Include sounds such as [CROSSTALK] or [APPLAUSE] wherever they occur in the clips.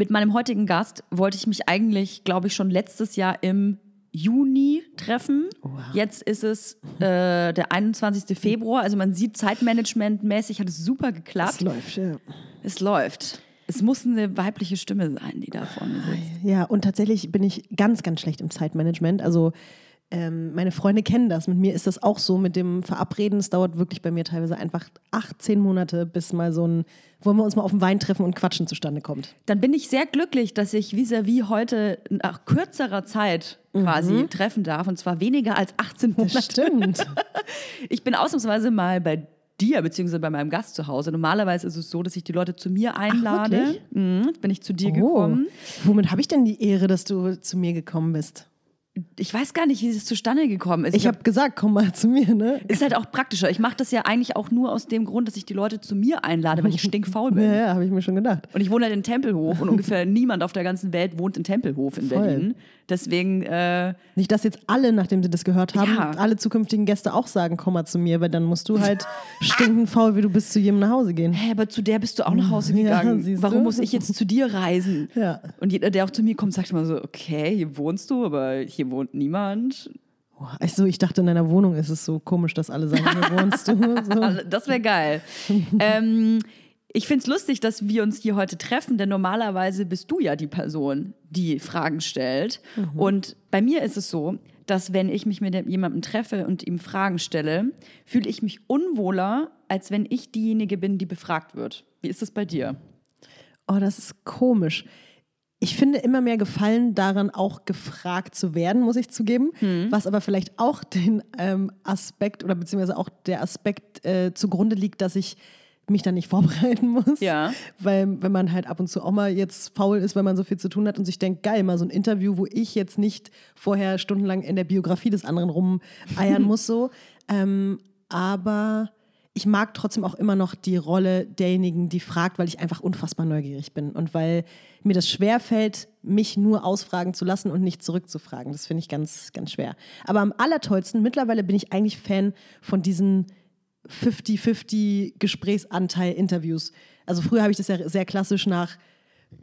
Mit meinem heutigen Gast wollte ich mich eigentlich, glaube ich, schon letztes Jahr im Juni treffen. Jetzt ist es äh, der 21. Februar. Also man sieht, Zeitmanagement-mäßig hat es super geklappt. Es läuft, ja. Es läuft. Es muss eine weibliche Stimme sein, die da vorne sitzt. Ja, und tatsächlich bin ich ganz, ganz schlecht im Zeitmanagement. Also ähm, meine Freunde kennen das. Mit mir ist das auch so mit dem Verabreden. Es dauert wirklich bei mir teilweise einfach 18 Monate, bis mal so ein, wollen wir uns mal auf den Wein treffen und quatschen zustande kommt. Dann bin ich sehr glücklich, dass ich vis-à-vis heute nach kürzerer Zeit quasi treffen darf. Und zwar weniger als 18 Monate. Stimmt. [LAUGHS] Ich bin ausnahmsweise mal bei dir, beziehungsweise bei meinem Gast zu Hause. Normalerweise ist es so, dass ich die Leute zu mir einlade. wirklich? Mhm, bin ich zu dir Oh. gekommen. Womit habe ich denn die Ehre, dass du zu mir gekommen bist? Ich weiß gar nicht, wie es zustande gekommen ist. Ich habe gesagt, komm mal zu mir, ne? ist halt auch praktischer. Ich mache das ja eigentlich auch nur aus dem Grund, dass ich die Leute zu mir einlade, weil ich stinkfaul bin. [LAUGHS] Ja, ja, habe ich mir schon gedacht. Und ich wohne halt in Tempelhof und ungefähr [LAUGHS] niemand auf der ganzen Welt wohnt in Tempelhof in Voll. Berlin. Deswegen, äh, Nicht, dass jetzt alle, nachdem sie das gehört haben, Ja. alle zukünftigen Gäste auch sagen, komm mal zu mir, weil dann musst du halt [LAUGHS] stinkend faul, wie du bist, zu jedem nach Hause gehen. hä, aber zu der bist du auch nach Hause Ja, gegangen. siehst Warum muss ich jetzt zu dir reisen? Ja. Und jeder, der auch zu mir kommt, sagt immer so, okay, hier wohnst du, aber hier wohnt niemand. Also ich dachte, in deiner Wohnung ist es so komisch, dass alle sagen, hier wohnst du. [LAUGHS] So. Das wäre geil. ähm, ich finde es lustig, dass wir uns hier heute treffen, denn normalerweise bist du ja die Person, die Fragen stellt. Und bei mir ist es so, dass wenn ich mich mit jemandem treffe und ihm Fragen stelle, fühle ich mich unwohler, als wenn ich diejenige bin, die befragt wird. Wie ist es bei dir? Oh, das ist komisch. Ich finde immer mehr Gefallen daran, auch gefragt zu werden, muss ich zugeben. Was aber vielleicht auch den ähm, Aspekt oder beziehungsweise auch der Aspekt äh, zugrunde liegt, dass ich mich dann nicht [LAUGHS] vorbereiten muss. Ja. Weil wenn man halt ab und zu auch mal jetzt faul ist, weil man so viel zu tun hat und sich denkt, geil, mal so ein Interview, wo ich jetzt nicht vorher stundenlang in der Biografie des anderen rumeiern [LAUGHS] muss so. Ähm, aber ich mag trotzdem auch immer noch die Rolle derjenigen, die fragt, weil ich einfach unfassbar neugierig bin und weil mir das schwerfällt, mich nur ausfragen zu lassen und nicht zurückzufragen. Das finde ich ganz, ganz schwer. Aber am allertollsten, mittlerweile bin ich eigentlich Fan von diesen 50-50 Gesprächsanteil Interviews. Also früher habe ich das ja sehr klassisch nach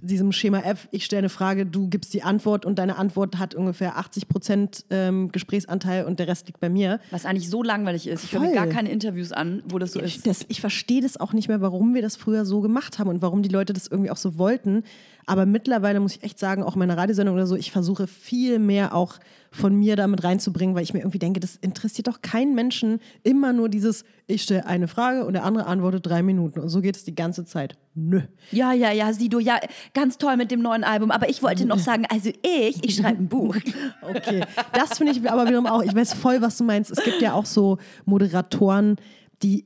diesem Schema F, ich stelle eine Frage, du gibst die Antwort und deine Antwort hat ungefähr 80 Prozent ähm, Gesprächsanteil und der Rest liegt bei mir. Was eigentlich so langweilig ist. Ich höre Voll. gar keine Interviews an, wo das so Ich, ist. das, ich verstehe das auch nicht mehr, warum wir das früher so gemacht haben und warum die Leute das irgendwie auch so wollten. Aber mittlerweile muss ich echt sagen, auch in meiner Radiosendung oder so, ich versuche viel mehr auch von mir damit reinzubringen, weil ich mir irgendwie denke, das interessiert doch keinen Menschen. Immer nur dieses, ich stelle eine Frage und der andere antwortet drei Minuten. Und so geht es die ganze Zeit. Nö. Ja, ja, ja, Sido, ja, ganz toll mit dem neuen Album. Aber ich wollte noch sagen, also ich, ich schreibe ein Buch. [LAUGHS] Okay, das finde ich aber wiederum auch, ich weiß voll, was du meinst. Es gibt ja auch so Moderatoren, die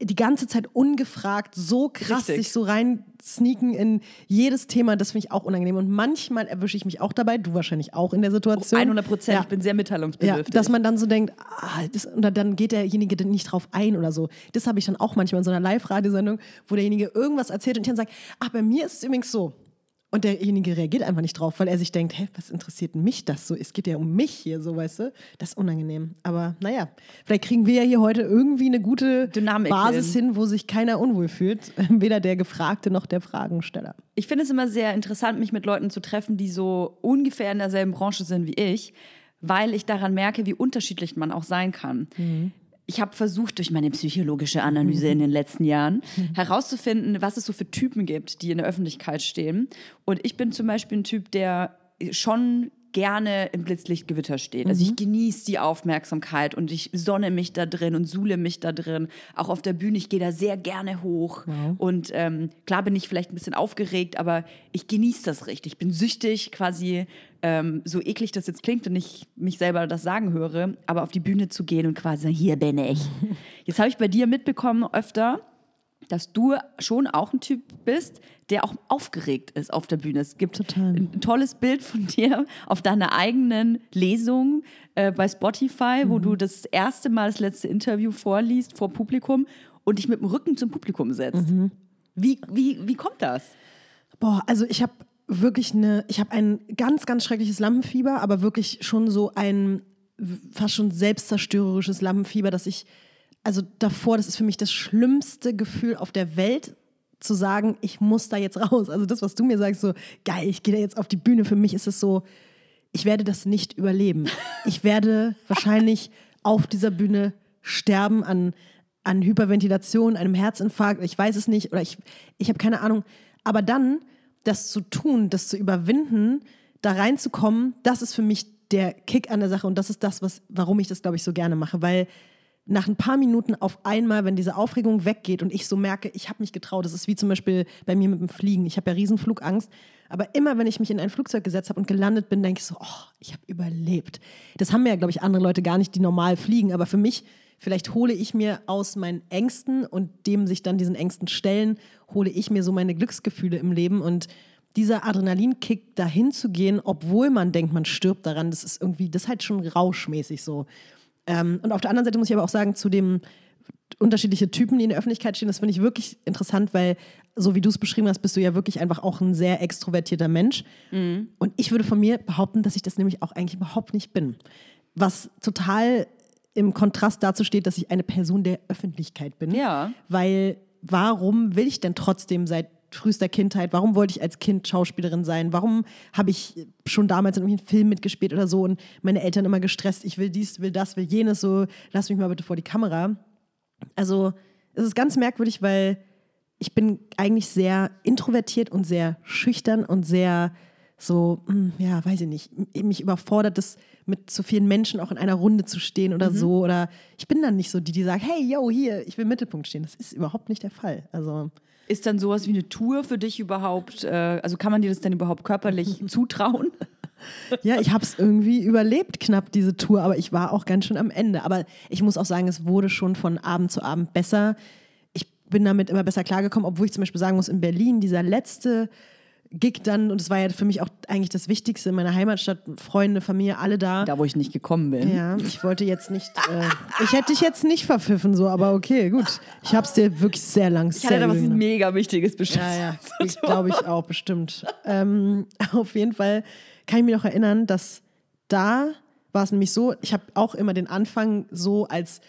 die ganze Zeit ungefragt so krass Richtig. sich so rein sneaken in jedes Thema, das finde ich auch unangenehm. Und manchmal erwische ich mich auch dabei, du wahrscheinlich auch in der Situation. 100 Prozent. Ja. Ich bin sehr Ja, mitteilungsbedürftig. dass man dann so denkt, ah, das, und dann geht derjenige nicht drauf ein oder so. Das habe ich dann auch manchmal in so einer Live-Radiosendung, wo derjenige irgendwas erzählt und ich dann sage, ach, bei mir ist es übrigens so. Und derjenige reagiert einfach nicht drauf, weil er sich denkt, hä, was interessiert mich das so? Es geht ja um mich hier, so weißt du. Das ist unangenehm. Aber naja, vielleicht kriegen wir ja hier heute irgendwie eine gute Dynamik Basis hin. hin, wo sich keiner unwohl fühlt. [LAUGHS] Weder der Gefragte noch der Fragensteller. Ich finde es immer sehr interessant, mich mit Leuten zu treffen, die so ungefähr in derselben Branche sind wie ich, weil ich daran merke, wie unterschiedlich man auch sein kann. Ich habe versucht, durch meine psychologische Analyse in den letzten Jahren [LAUGHS] herauszufinden, was es so für Typen gibt, die in der Öffentlichkeit stehen. Und ich bin zum Beispiel ein Typ, der schon gerne im Blitzlichtgewitter steht. Also ich genieße die Aufmerksamkeit und ich sonne mich da drin und suhle mich da drin. Auch auf der Bühne, ich gehe da sehr gerne hoch. Und ähm, klar bin ich vielleicht ein bisschen aufgeregt, aber ich genieße das richtig. Ich bin süchtig, quasi ähm, so eklig das jetzt klingt und ich mich selber das sagen höre, aber auf die Bühne zu gehen und quasi sagen, hier bin ich. [LAUGHS] Jetzt habe ich bei dir mitbekommen öfter, dass du schon auch ein Typ bist, der auch aufgeregt ist auf der Bühne. Es gibt Total. ein tolles Bild von dir auf deiner eigenen Lesung äh, bei Spotify, wo du das erste Mal das letzte Interview vorliest vor Publikum und dich mit dem Rücken zum Publikum setzt. Wie, wie, wie kommt das? Boah, also ich habe wirklich eine, ich habe ein ganz, ganz schreckliches Lampenfieber, aber wirklich schon so ein fast schon selbstzerstörerisches Lampenfieber, dass ich, also davor, das ist für mich das schlimmste Gefühl auf der Welt zu sagen, ich muss da jetzt raus. Also das, was du mir sagst, so geil, ich gehe da jetzt auf die Bühne. Für mich ist es so, ich werde das nicht überleben. Ich werde [LAUGHS] wahrscheinlich auf dieser Bühne sterben an, an Hyperventilation, einem Herzinfarkt. Ich weiß es nicht oder ich, ich habe keine Ahnung. Aber dann das zu tun, das zu überwinden, da reinzukommen, das ist für mich der Kick an der Sache und das ist das, was, warum ich das, glaube ich, so gerne mache, weil nach ein paar Minuten auf einmal, wenn diese Aufregung weggeht und ich so merke, ich habe mich getraut, das ist wie zum Beispiel bei mir mit dem Fliegen. Ich habe ja Riesenflugangst, aber immer wenn ich mich in ein Flugzeug gesetzt habe und gelandet bin, denke ich so, oh, ich habe überlebt. Das haben ja, glaube ich, andere Leute gar nicht, die normal fliegen, aber für mich, vielleicht hole ich mir aus meinen Ängsten und dem sich dann diesen Ängsten stellen, hole ich mir so meine Glücksgefühle im Leben und dieser Adrenalinkick dahin zu gehen, obwohl man denkt, man stirbt daran, das ist irgendwie, das ist halt schon rauschmäßig so. Ähm, und auf der anderen Seite muss ich aber auch sagen, zu dem unterschiedliche Typen, die in der Öffentlichkeit stehen, das finde ich wirklich interessant, weil so wie du es beschrieben hast, bist du ja wirklich einfach auch ein sehr extrovertierter Mensch. Mhm. Und ich würde von mir behaupten, dass ich das nämlich auch eigentlich überhaupt nicht bin. Was total im Kontrast dazu steht, dass ich eine Person der Öffentlichkeit bin. Ja. Weil warum will ich denn trotzdem seit frühester Kindheit, warum wollte ich als Kind Schauspielerin sein? Warum habe ich schon damals in einem Film mitgespielt oder so und meine Eltern immer gestresst, ich will dies, will das, will jenes, so lass mich mal bitte vor die Kamera. Also es ist ganz merkwürdig, weil ich bin eigentlich sehr introvertiert und sehr schüchtern und sehr so, hm, ja, weiß ich nicht, mich überfordert es, mit so vielen Menschen auch in einer Runde zu stehen oder mhm. so. Oder ich bin dann nicht so die, die sagt, hey, yo, hier, ich will im Mittelpunkt stehen. Das ist überhaupt nicht der Fall. Also ist dann sowas wie eine Tour für dich überhaupt? Äh, also kann man dir das denn überhaupt körperlich [LAUGHS] zutrauen? Ja, ich habe es irgendwie überlebt, knapp diese Tour, aber ich war auch ganz schön am Ende. Aber ich muss auch sagen, es wurde schon von Abend zu Abend besser. Ich bin damit immer besser klargekommen, obwohl ich zum Beispiel sagen muss, in Berlin, dieser letzte Gig dann, und es war ja für mich auch eigentlich das Wichtigste in meiner Heimatstadt, Freunde, Familie, alle da. Da, wo ich nicht gekommen bin. Ja, ich wollte jetzt nicht, äh, ich hätte dich jetzt nicht verpfiffen, so, aber okay, gut. Ich habe es dir wirklich sehr lang Ich hatte da was mega Wichtiges bestimmt. Ja, ja, ich glaube ich auch, bestimmt. Ähm, [LAUGHS] auf jeden Fall kann ich mich noch erinnern, dass da war es nämlich so, ich habe auch immer den Anfang so als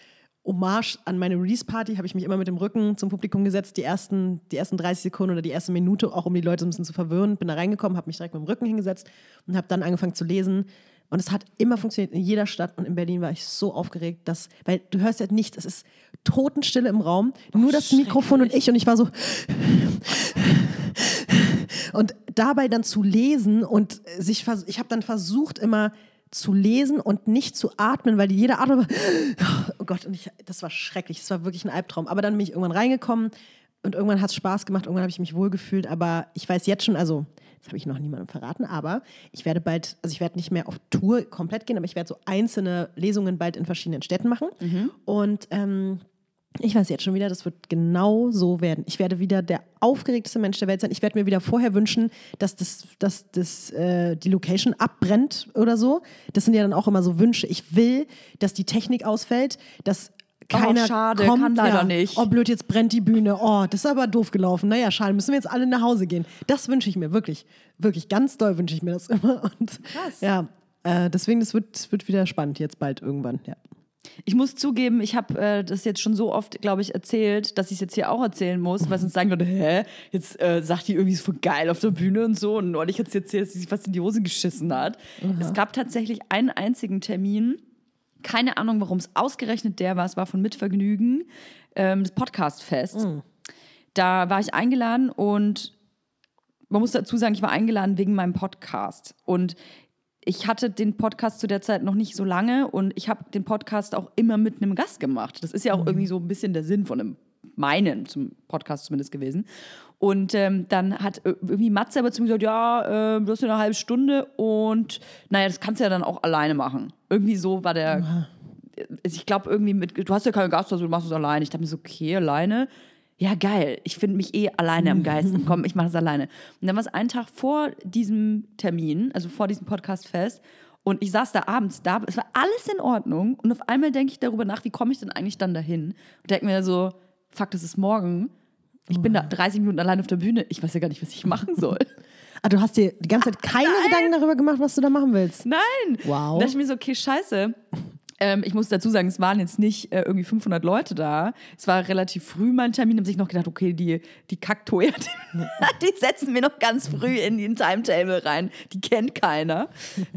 Hommage an meine Release-Party habe ich mich immer mit dem Rücken zum Publikum gesetzt, die ersten, die ersten 30 Sekunden oder die erste Minute, auch um die Leute ein bisschen zu verwirren. Bin da reingekommen, habe mich direkt mit dem Rücken hingesetzt und habe dann angefangen zu lesen. Und es hat immer funktioniert in jeder Stadt und in Berlin war ich so aufgeregt, dass, weil du hörst ja nichts, es ist Totenstille im Raum, nur das Mikrofon und ich und ich war so. Und dabei dann zu lesen und sich, ich habe dann versucht immer zu lesen und nicht zu atmen, weil jeder Atmen oh Gott, und ich, das war schrecklich, das war wirklich ein Albtraum. Aber dann bin ich irgendwann reingekommen und irgendwann hat es Spaß gemacht, irgendwann habe ich mich wohlgefühlt, aber ich weiß jetzt schon, also das habe ich noch niemandem verraten, aber ich werde bald, also ich werde nicht mehr auf Tour komplett gehen, aber ich werde so einzelne Lesungen bald in verschiedenen Städten machen mhm. und ähm, ich weiß jetzt schon wieder, das wird genau so werden. Ich werde wieder der aufgeregteste Mensch der Welt sein. Ich werde mir wieder vorher wünschen, dass, das, dass das, äh, die Location abbrennt oder so. Das sind ja dann auch immer so Wünsche. Ich will, dass die Technik ausfällt, dass keiner oh, schade, kommt. kann leider ja, nicht. Oh, blöd, jetzt brennt die Bühne. Oh, das ist aber doof gelaufen. Naja, schade, müssen wir jetzt alle nach Hause gehen. Das wünsche ich mir wirklich. Wirklich, ganz doll wünsche ich mir das immer. Und, Krass. Ja, äh, deswegen, das wird, wird wieder spannend jetzt bald irgendwann, ja. Ich muss zugeben, ich habe äh, das jetzt schon so oft, glaube ich, erzählt, dass ich es jetzt hier auch erzählen muss, weil sonst sagen Leute, hä, jetzt äh, sagt die irgendwie so geil auf der Bühne und so. Und neulich hat sie erzählt, dass sie sich fast in die Hose geschissen hat. Mhm. Es gab tatsächlich einen einzigen Termin, keine Ahnung, warum es ausgerechnet der war, es war von Mitvergnügen, ähm, das Podcastfest. Mhm. Da war ich eingeladen und man muss dazu sagen, ich war eingeladen wegen meinem Podcast. Und ich hatte den Podcast zu der Zeit noch nicht so lange und ich habe den Podcast auch immer mit einem Gast gemacht. Das ist ja auch mhm. irgendwie so ein bisschen der Sinn von einem meinen zum Podcast zumindest gewesen. Und ähm, dann hat irgendwie Matze aber zu mir gesagt, ja, äh, du hast ja eine halbe Stunde und naja, das kannst du ja dann auch alleine machen. Irgendwie so war der. Mhm. Ich glaube irgendwie mit, du hast ja keinen Gast, also du machst es alleine. Ich dachte mir so, okay, alleine ja geil, ich finde mich eh alleine am geilsten, komm, ich mache es alleine. Und dann war es einen Tag vor diesem Termin, also vor diesem Podcast fest und ich saß da abends da, es war alles in Ordnung und auf einmal denke ich darüber nach, wie komme ich denn eigentlich dann dahin und denke mir so, fuck, das ist morgen, ich bin da 30 Minuten allein auf der Bühne, ich weiß ja gar nicht, was ich machen soll. [LAUGHS] Ah, du hast dir die ganze Zeit keine Nein. Gedanken darüber gemacht, was du da machen willst? Nein. Wow. Da dachte ich mir so, okay, scheiße. Ähm, ich muss dazu sagen, es waren jetzt nicht äh, irgendwie 500 Leute da. Es war relativ früh mein Termin. Da habe ich noch gedacht, okay, die, die Kaktoja, die, [LAUGHS] die setzen wir noch ganz früh in den Timetable rein. Die kennt keiner.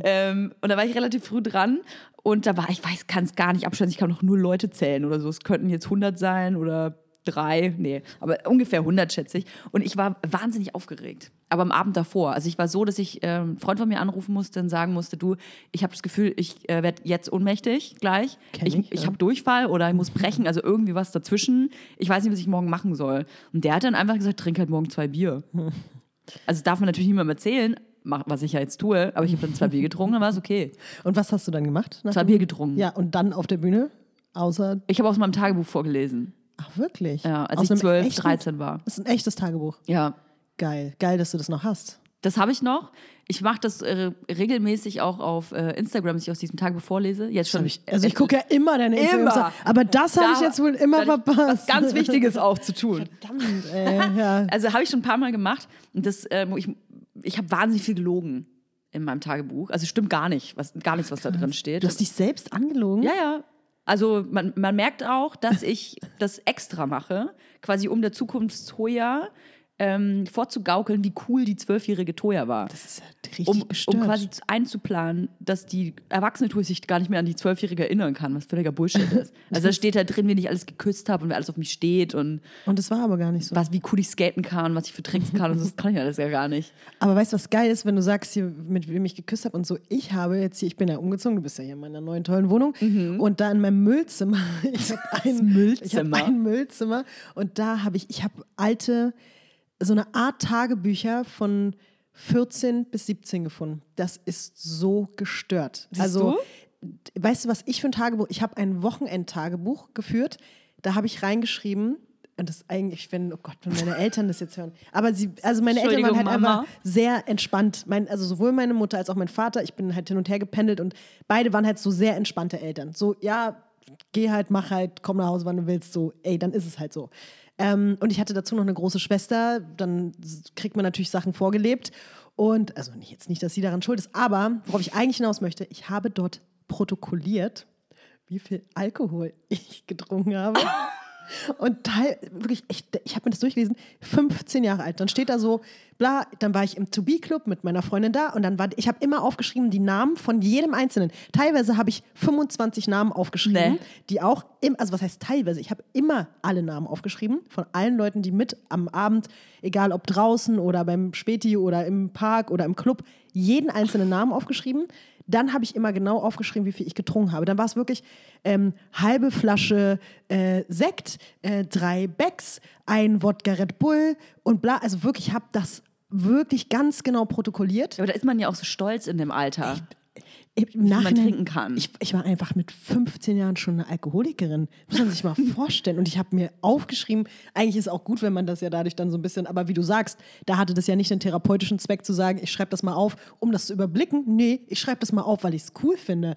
ähm, und da war ich relativ früh dran. Und da war, ich weiß, kann es gar nicht abschätzen. Ich kann noch nur Leute zählen oder so. Es könnten jetzt 100 sein oder drei, nee, aber ungefähr 100 schätze ich. Und ich war wahnsinnig aufgeregt. Aber am Abend davor. Also ich war so, dass ich äh, einen Freund von mir anrufen musste und sagen musste, du, ich habe das Gefühl, ich äh, werde jetzt ohnmächtig gleich. Kenn ich ich, ich habe Durchfall oder ich muss brechen, also irgendwie was dazwischen. Ich weiß nicht, was ich morgen machen soll. Und der hat dann einfach gesagt, trink halt morgen zwei Bier. [LAUGHS] Also darf man natürlich niemandem erzählen, was ich ja jetzt tue, aber ich habe dann zwei Bier getrunken, dann war es okay. Und was hast du dann gemacht? Zwei Bier getrunken. Ja, und dann auf der Bühne? Außer, Ich habe aus meinem Tagebuch vorgelesen. Ach wirklich? Ja, als Aus ich einem 12, echten- 13 war. Das ist ein echtes Tagebuch. Ja, Geil. Geil, dass du das noch hast. Das habe ich noch. Ich mache das äh, regelmäßig auch auf äh, Instagram, dass ich aus diesem Tagebuch vorlese. Jetzt schon. Ich, also ich gucke ja immer deine Immer. Instagram. Aber das habe Da- ich jetzt wohl immer verpasst. Was ganz Wichtiges auch zu tun. Verdammt, ey. Ja. [LAUGHS] Also habe ich schon ein paar Mal gemacht. Und das, ähm, ich, ich habe wahnsinnig viel gelogen in meinem Tagebuch. Also stimmt gar nicht, was, gar nichts, was da drin steht. Du hast dich selbst angelogen? Ja, ja. Also man, man merkt auch, dass ich das extra mache, quasi um der Zukunft Toya ähm, vorzugaukeln, wie cool die zwölfjährige Toya war. Das ist ja richtig um, um quasi zu- einzuplanen, dass die erwachsene Tour sich gar nicht mehr an die Zwölfjährige erinnern kann, was völliger Bullshit ist. [LAUGHS] Also da steht da drin, wie ich alles geküsst habe und wer alles auf mich steht und und das war aber gar nicht so. was, wie cool ich skaten kann, was ich für Tricks kann und so, das kann ich alles ja gar nicht. Aber weißt du, was geil ist, wenn du sagst, hier, mit wem ich geküsst habe und so, ich habe jetzt hier, ich bin ja umgezogen, du bist ja hier in meiner neuen tollen Wohnung und da in meinem Müllzimmer, [LAUGHS] ich habe ein Mhm. Müllzimmer? Ich habe ein Müllzimmer und da habe ich, ich habe alte, so eine Art Tagebücher von 14 bis 17 gefunden. Das ist so gestört. Siehst also, weißt du, was ich für ein Tagebuch, ich habe ein Wochenendtagebuch geführt, da habe ich reingeschrieben, und das eigentlich, wenn, oh Gott, wenn meine Eltern das jetzt hören. Aber sie, also meine Eltern waren halt Mama. einfach sehr entspannt. Mein, also sowohl meine Mutter als auch mein Vater, ich bin halt hin und her gependelt und beide waren halt so sehr entspannte Eltern. So, ja, geh halt, mach halt, komm nach Hause, wann du willst, so, ey, dann ist es halt so. Ähm, und ich hatte dazu noch eine große Schwester, dann kriegt man natürlich Sachen vorgelebt. Und, also nicht, jetzt nicht, dass sie daran schuld ist, aber worauf ich eigentlich hinaus möchte, ich habe dort protokolliert, wie viel Alkohol ich getrunken habe. [LAUGHS] Und teil, wirklich, ich, ich habe mir das durchgelesen, 15 Jahre alt. Dann steht da so, bla, dann war ich im To-Be-Club mit meiner Freundin da und dann war, ich habe immer aufgeschrieben die Namen von jedem Einzelnen. Teilweise habe ich 25 Namen aufgeschrieben, Nee. die auch, im, also was heißt teilweise, ich habe immer alle Namen aufgeschrieben von allen Leuten, die mit am Abend, egal ob draußen oder beim Späti oder im Park oder im Club, jeden einzelnen Namen aufgeschrieben. Dann habe ich immer genau aufgeschrieben, wie viel ich getrunken habe. Dann war es wirklich ähm, halbe Flasche äh, Sekt, äh, drei Becks, ein Wodka Red Bull und bla. Also wirklich, ich habe das wirklich ganz genau protokolliert. Aber da ist man ja auch so stolz in dem Alter. Im man trinken kann. Ich, ich war einfach mit 15 Jahren schon eine Alkoholikerin. Muss man sich mal [LAUGHS] vorstellen. Und ich habe mir aufgeschrieben, eigentlich ist auch gut, wenn man das ja dadurch dann so ein bisschen, aber wie du sagst, da hatte das ja nicht den therapeutischen Zweck zu sagen, ich schreibe das mal auf, um das zu überblicken. Nee, ich schreibe das mal auf, weil ich es cool finde.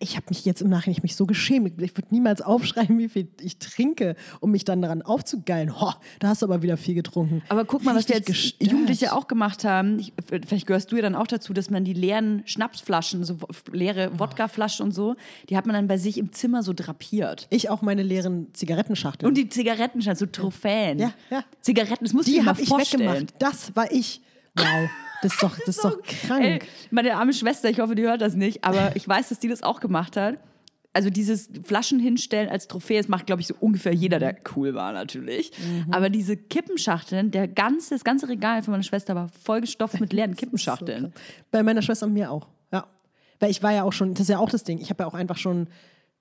Ich habe mich jetzt im Nachhinein ich mich so geschämt. Ich würde niemals aufschreiben, wie viel ich trinke, um mich dann daran aufzugeilen. Ho, da hast du aber wieder viel getrunken. Aber guck mal, was Richtig jetzt gestört. Jugendliche auch gemacht haben. Ich, vielleicht gehörst du ja dann auch dazu, dass man die leeren Schnapsflaschen, so leere Wodkaflaschen und so, die hat man dann bei sich im Zimmer so drapiert. Ich auch meine leeren Zigarettenschachteln. Und die Zigaretten, so Trophäen. Ja, ja. Zigaretten, das musst du dir die mal habe ich vorstellen. weggemacht. Das war ich. Wow, das ist doch, das ist doch krank. Ey, meine arme Schwester, ich hoffe, die hört das nicht, aber ich weiß, dass die das auch gemacht hat. Also dieses Flaschen hinstellen als Trophäe, das macht, glaube ich, so ungefähr jeder, der cool war natürlich. Mhm. Aber diese Kippenschachteln, der ganze, das ganze Regal von meiner Schwester war vollgestopft mit leeren [LAUGHS] Kippenschachteln. Bei meiner Schwester und mir auch. Ja. Weil ich war ja auch schon, das ist ja auch das Ding. Ich habe ja auch einfach schon,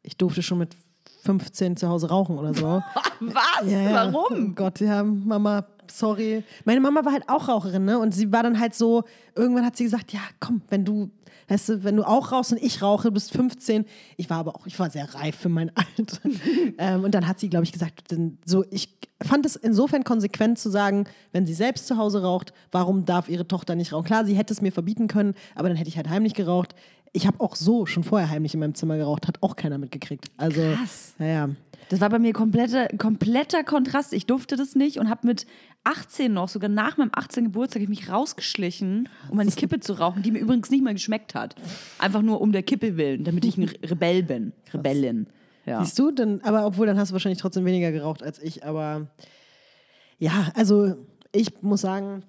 ich durfte schon mit 15 zu Hause rauchen oder so. [LAUGHS] Was? Ja, ja. Oh Warum? Gott, ja, Mama, sorry. Meine Mama war halt auch Raucherin, ne? Und sie war dann halt so, irgendwann hat sie gesagt, ja, komm, wenn du, weißt du, wenn du auch rauchst und ich rauche, du bist 15. Ich war aber auch, ich war sehr reif für mein [LAUGHS] Alter. ähm, und dann hat sie, glaube ich, gesagt, denn so, ich fand es insofern konsequent zu sagen, wenn sie selbst zu Hause raucht, warum darf ihre Tochter nicht rauchen? Klar, sie hätte es mir verbieten können, aber dann hätte ich halt heimlich geraucht. Ich habe auch so schon vorher heimlich in meinem Zimmer geraucht, hat auch keiner mitgekriegt. Also, Krass. Naja. Das war bei mir kompletter, kompletter Kontrast. Ich durfte das nicht und habe mit 18 noch, sogar nach meinem 18. Geburtstag, ich mich rausgeschlichen, um eine Kippe zu rauchen, die mir übrigens nicht mal geschmeckt hat. Einfach nur um der Kippe willen, damit ich ein [LAUGHS] Rebell bin. Rebellin. Ja. Siehst du, dann, aber obwohl, dann hast du wahrscheinlich trotzdem weniger geraucht als ich. Aber ja, also ich muss sagen,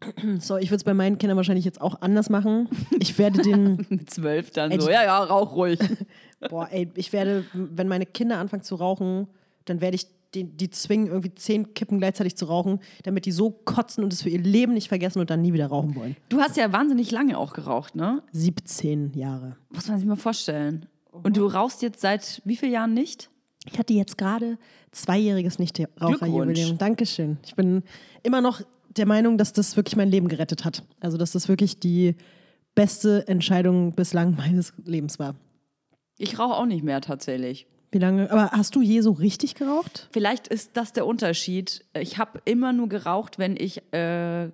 [CLEARS THROAT] so, ich würde es bei meinen Kindern wahrscheinlich jetzt auch anders machen. Ich werde den, [LAUGHS] Mit zwölf dann Ey, so, ja, ja, rauch ruhig. [LAUGHS] boah, ey, ich werde, wenn meine Kinder anfangen zu rauchen, dann werde ich die, die zwingen, irgendwie zehn Kippen gleichzeitig zu rauchen, damit die so kotzen und es für ihr Leben nicht vergessen und dann nie wieder rauchen wollen. Du hast ja wahnsinnig lange auch geraucht, ne? 17 Jahre. Muss man sich mal vorstellen. Und du rauchst jetzt seit wie vielen Jahren nicht? Ich hatte jetzt gerade zweijähriges Nichtraucherjubiläum. Dankeschön. Ich bin immer noch der Meinung, dass das wirklich mein Leben gerettet hat. Also, dass das wirklich die beste Entscheidung bislang meines Lebens war. Ich rauche auch nicht mehr tatsächlich. Wie lange? Aber hast du je so richtig geraucht? Vielleicht ist das der Unterschied. Ich habe immer nur geraucht, wenn ich äh,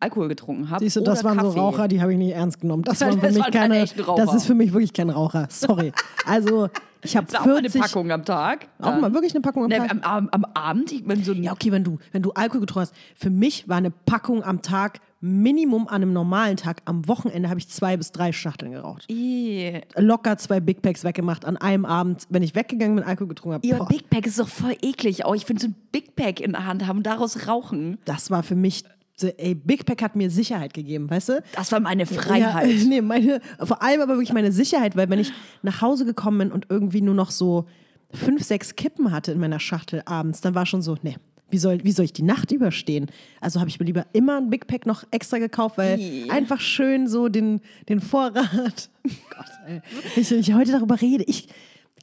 Alkohol getrunken habe. Siehst du, das waren so Kaffee. Raucher, die habe ich nicht ernst genommen. Das, Das waren für mich keine. Das ist für mich wirklich kein Raucher. Sorry. [LAUGHS] Also ich habe auch mal eine 40. Packung am Tag. Auch mal wirklich eine Packung am Ne, Tag. am, am, am Abend, ich bin so Ja, okay, wenn du, wenn du Alkohol getrunken hast. Für mich war eine Packung am Tag Minimum an einem normalen Tag. Am Wochenende habe ich zwei bis drei Schachteln geraucht. Ih. Locker zwei Big Packs weggemacht an einem Abend, wenn ich weggegangen bin, Alkohol getrunken habe. Boah, Big Pack ist doch voll eklig. Oh, ich finde so ein Big Pack in der Hand haben und daraus rauchen. das war für mich, so, ey, Big Pack hat mir Sicherheit gegeben, weißt du? Das war meine Freiheit. Ja, [LAUGHS] nee, meine, vor allem aber wirklich meine Sicherheit, weil wenn ich nach Hause gekommen bin und irgendwie nur noch so fünf, sechs Kippen hatte in meiner Schachtel abends, dann war schon so, nee, wie soll, wie soll ich die Nacht überstehen? Also habe ich mir lieber immer ein Big Pack noch extra gekauft, weil Ih. einfach schön so den, den Vorrat. [LAUGHS] Gott, ey. Ich, wenn ich heute darüber rede, ich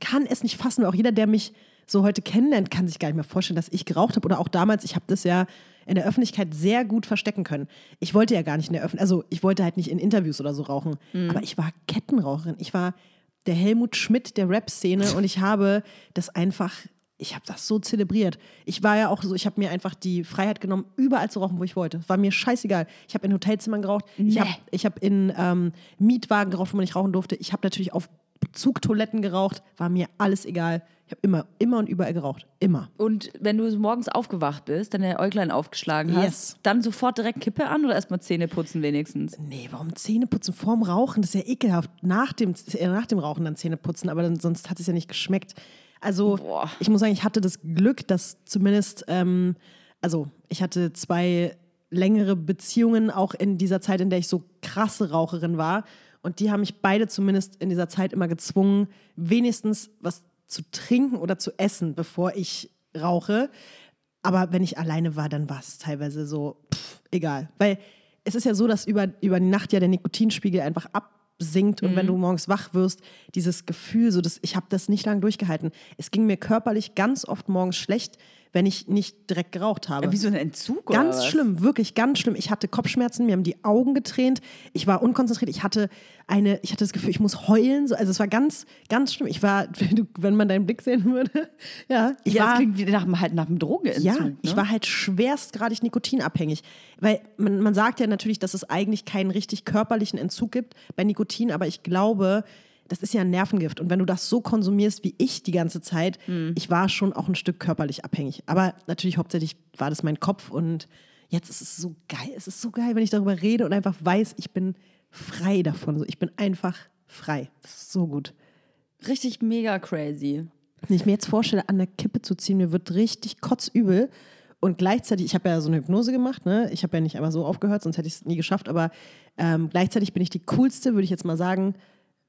kann es nicht fassen, auch jeder, der mich so heute kennenlernt, kann sich gar nicht mehr vorstellen, dass ich geraucht habe. Oder auch damals, ich habe das ja in der Öffentlichkeit sehr gut verstecken können. Ich wollte ja gar nicht in der Öffentlichkeit, also ich wollte halt nicht in Interviews oder so rauchen, aber ich war Kettenraucherin. Ich war der Helmut Schmidt der Rap-Szene und ich habe das einfach, ich habe das so zelebriert. Ich war ja auch so, ich habe mir einfach die Freiheit genommen, überall zu rauchen, wo ich wollte. War mir scheißegal. Ich habe in Hotelzimmern geraucht, ich Nee. habe ich hab in ähm, Mietwagen geraucht, wo man nicht rauchen durfte. Ich habe natürlich auf Zugtoiletten geraucht, war mir alles egal. Ich habe immer, immer und überall geraucht. Immer. Und wenn du morgens aufgewacht bist, deine Äuglein aufgeschlagen hast, Yes. dann sofort direkt Kippe an oder erstmal Zähne putzen wenigstens? Nee, warum Zähne putzen vorm Rauchen? Das ist ja ekelhaft. Nach dem, äh, nach dem Rauchen dann Zähne putzen, aber dann, sonst hat es ja nicht geschmeckt. Also, Boah. ich muss sagen, ich hatte das Glück, dass zumindest, ähm, also, ich hatte zwei längere Beziehungen auch in dieser Zeit, in der ich so krasse Raucherin war. Und die haben mich beide zumindest in dieser Zeit immer gezwungen, wenigstens was zu trinken oder zu essen, bevor ich rauche. Aber wenn ich alleine war, dann war es teilweise so, pff, egal. Weil es ist ja so, dass über, über die Nacht ja der Nikotinspiegel einfach absinkt und wenn du morgens wach wirst, dieses Gefühl, so dass ich habe das nicht lange durchgehalten. Es ging mir körperlich ganz oft morgens schlecht, wenn ich nicht direkt geraucht habe. Wie so ein Entzug oder Ganz schlimm, wirklich ganz schlimm. Ich hatte Kopfschmerzen, mir haben die Augen getränt, ich war unkonzentriert, ich hatte eine, ich hatte das Gefühl, ich muss heulen. So, also es war ganz, ganz schlimm. Ich war, [LAUGHS] wenn, man deinen Blick sehen würde, [LAUGHS] ja, ich Ja, das war. klingt wie nach, dem- halt nach einem Drogenentzug. Ja, ne? ich war halt schwerstgradig nikotinabhängig. Weil man, man sagt ja natürlich, dass es eigentlich keinen richtig körperlichen Entzug gibt bei Nikotin, aber ich glaube, das ist ja ein Nervengift. Und wenn du das so konsumierst wie ich die ganze Zeit, Hm. ich war schon auch ein Stück körperlich abhängig. Aber natürlich hauptsächlich war das mein Kopf und jetzt ist es so geil. Es ist so geil, wenn ich darüber rede und einfach weiß, ich bin frei davon. Ich bin einfach frei. Das ist so gut. Richtig mega crazy. Wenn ich mir jetzt vorstelle, an der Kippe zu ziehen, mir wird richtig kotzübel. Und gleichzeitig, ich habe ja so eine Hypnose gemacht, ne? Ich habe ja nicht einfach so aufgehört, sonst hätte ich es nie geschafft. Aber ähm, gleichzeitig bin ich die coolste, würde ich jetzt mal sagen,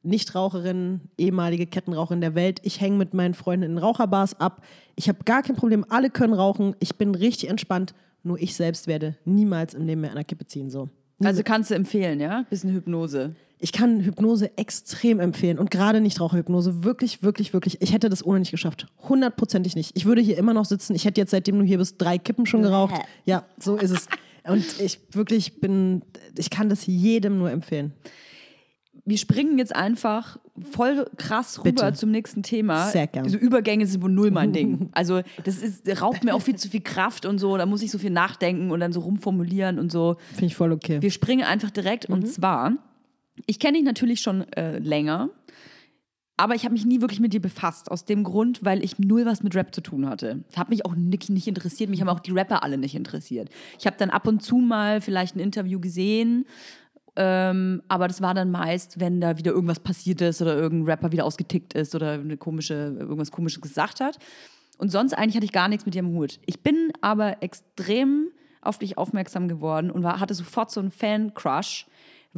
Nichtraucherin, ehemalige Kettenraucherin der Welt. Ich hänge mit meinen Freunden in Raucherbars ab. Ich habe gar kein Problem, alle können rauchen. Ich bin richtig entspannt. Nur ich selbst werde niemals im Leben mehr der Kippe ziehen. So. Also kannst du empfehlen, ja? Bisschen Hypnose. Ich kann Hypnose extrem empfehlen und gerade Nichtraucherhypnose wirklich, wirklich, wirklich. Ich hätte das ohne nicht geschafft. Hundertprozentig nicht. Ich würde hier immer noch sitzen. Ich hätte jetzt, seitdem du hier bist, drei Kippen schon geraucht. Ja, so ist es. Und ich wirklich bin, ich kann das jedem nur empfehlen. Wir springen jetzt einfach voll krass rüber Bitte. zum nächsten Thema. Sehr gern. Diese Übergänge sind wohl null mein Ding. [LAUGHS] Also das ist, raubt mir auch viel zu viel Kraft und so. Da muss ich so viel nachdenken und dann so rumformulieren und so. Finde ich voll okay. Wir springen einfach direkt Mhm. und zwar ich kenne dich natürlich schon äh, länger, aber ich habe mich nie wirklich mit dir befasst. Aus dem Grund, weil ich null was mit Rap zu tun hatte. Hat mich auch nicht, nicht interessiert. Mich haben auch die Rapper alle nicht interessiert. Ich habe dann ab und zu mal vielleicht ein Interview gesehen. Ähm, aber das war dann meist, wenn da wieder irgendwas passiert ist oder irgendein Rapper wieder ausgetickt ist oder eine komische, irgendwas Komisches gesagt hat. Und sonst eigentlich hatte ich gar nichts mit dir im Hut. Ich bin aber extrem auf dich aufmerksam geworden und war, hatte sofort so einen Fan-Crush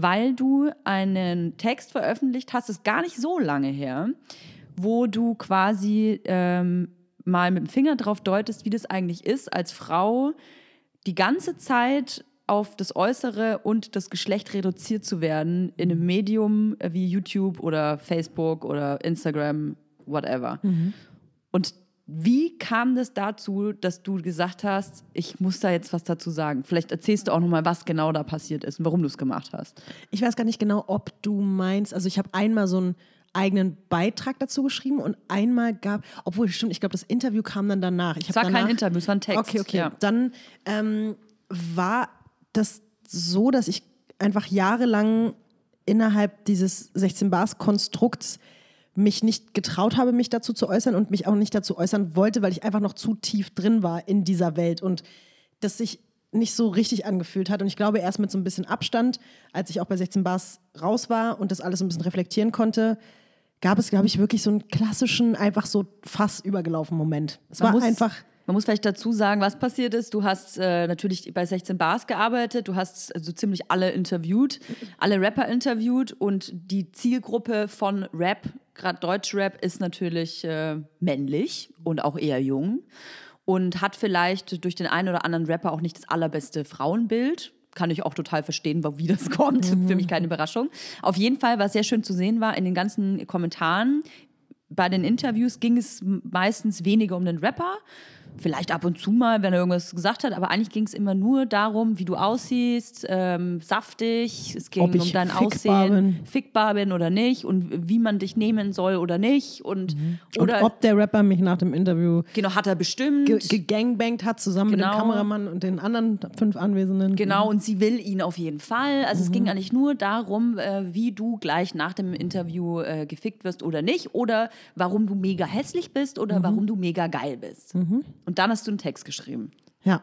weil du einen Text veröffentlicht hast, ist gar nicht so lange her, wo du quasi ähm, mal mit dem Finger drauf deutest, wie das eigentlich ist, als Frau die ganze Zeit auf das Äußere und das Geschlecht reduziert zu werden in einem Medium wie YouTube oder Facebook oder Instagram, whatever. Mhm. Und wie kam das dazu, dass du gesagt hast, ich muss da jetzt was dazu sagen? Vielleicht erzählst du auch nochmal, was genau da passiert ist und warum du es gemacht hast. Ich weiß gar nicht genau, ob du meinst, also ich habe einmal so einen eigenen Beitrag dazu geschrieben und einmal gab, obwohl stimmt, ich glaube, das Interview kam dann danach. Ich es war danach, kein Interview, es war ein Text. Okay, okay. Ja. Dann ähm, war das so, dass ich einfach jahrelang innerhalb dieses 16-Bars-Konstrukts mich nicht getraut habe, mich dazu zu äußern und mich auch nicht dazu äußern wollte, weil ich einfach noch zu tief drin war in dieser Welt und das sich nicht so richtig angefühlt hat. Und ich glaube, erst mit so ein bisschen Abstand, als ich auch bei 16 Bars raus war und das alles so ein bisschen reflektieren konnte, gab es, glaube ich, wirklich so einen klassischen, einfach so fass übergelaufen Moment. Es war einfach man muss vielleicht dazu sagen, was passiert ist. Du hast äh, natürlich bei 16 Bars gearbeitet, du hast so also ziemlich alle interviewt, alle Rapper interviewt und die Zielgruppe von Rap, gerade Deutschrap, ist natürlich äh, männlich und auch eher jung und hat vielleicht durch den einen oder anderen Rapper auch nicht das allerbeste Frauenbild. Kann ich auch total verstehen, wie das [LAUGHS] kommt. Mhm. Für mich keine Überraschung. Auf jeden Fall, was sehr schön zu sehen war in den ganzen Kommentaren, bei den Interviews ging es meistens weniger um den Rapper, vielleicht ab und zu mal, wenn er irgendwas gesagt hat, aber eigentlich ging es immer nur darum, wie du aussiehst, ähm, saftig, es ging um dein Aussehen, bin. fickbar bin oder nicht und wie man dich nehmen soll oder nicht und, mhm. oder und ob der Rapper mich nach dem Interview genau hat er bestimmt gegangbangt hat zusammen genau. mit dem genau. Kameramann und den anderen fünf Anwesenden. Genau und sie will ihn auf jeden Fall. Also mhm. es ging eigentlich nur darum, äh, wie du gleich nach dem Interview äh, gefickt wirst oder nicht oder warum du mega hässlich bist oder mhm. warum du mega geil bist. Mhm. Und dann hast du einen Text geschrieben. Ja.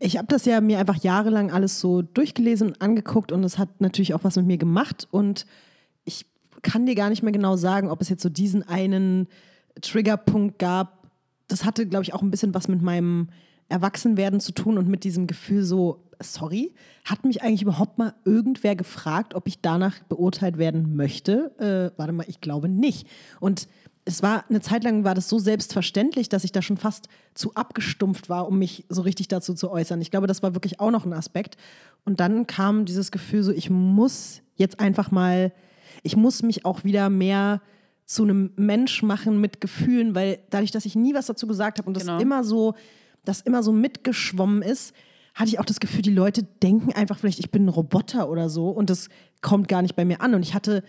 Ich habe das ja mir einfach jahrelang alles so durchgelesen und angeguckt und es hat natürlich auch was mit mir gemacht und ich kann dir gar nicht mehr genau sagen, ob es jetzt so diesen einen Triggerpunkt gab. Das hatte, glaube ich, auch ein bisschen was mit meinem Erwachsenwerden zu tun und mit diesem Gefühl so, sorry, hat mich eigentlich überhaupt mal irgendwer gefragt, ob ich danach beurteilt werden möchte? Äh, warte mal, ich glaube nicht. Und es war eine Zeit lang war das so selbstverständlich, dass ich da schon fast zu abgestumpft war, um mich so richtig dazu zu äußern. Ich glaube, das war wirklich auch noch ein Aspekt. Und dann kam dieses Gefühl so, ich muss jetzt einfach mal, ich muss mich auch wieder mehr zu einem Mensch machen mit Gefühlen, weil dadurch, dass ich nie was dazu gesagt habe und genau. das immer so, das immer so mitgeschwommen ist, hatte ich auch das Gefühl, die Leute denken einfach vielleicht, ich bin ein Roboter oder so und das kommt gar nicht bei mir an. Und ich hatte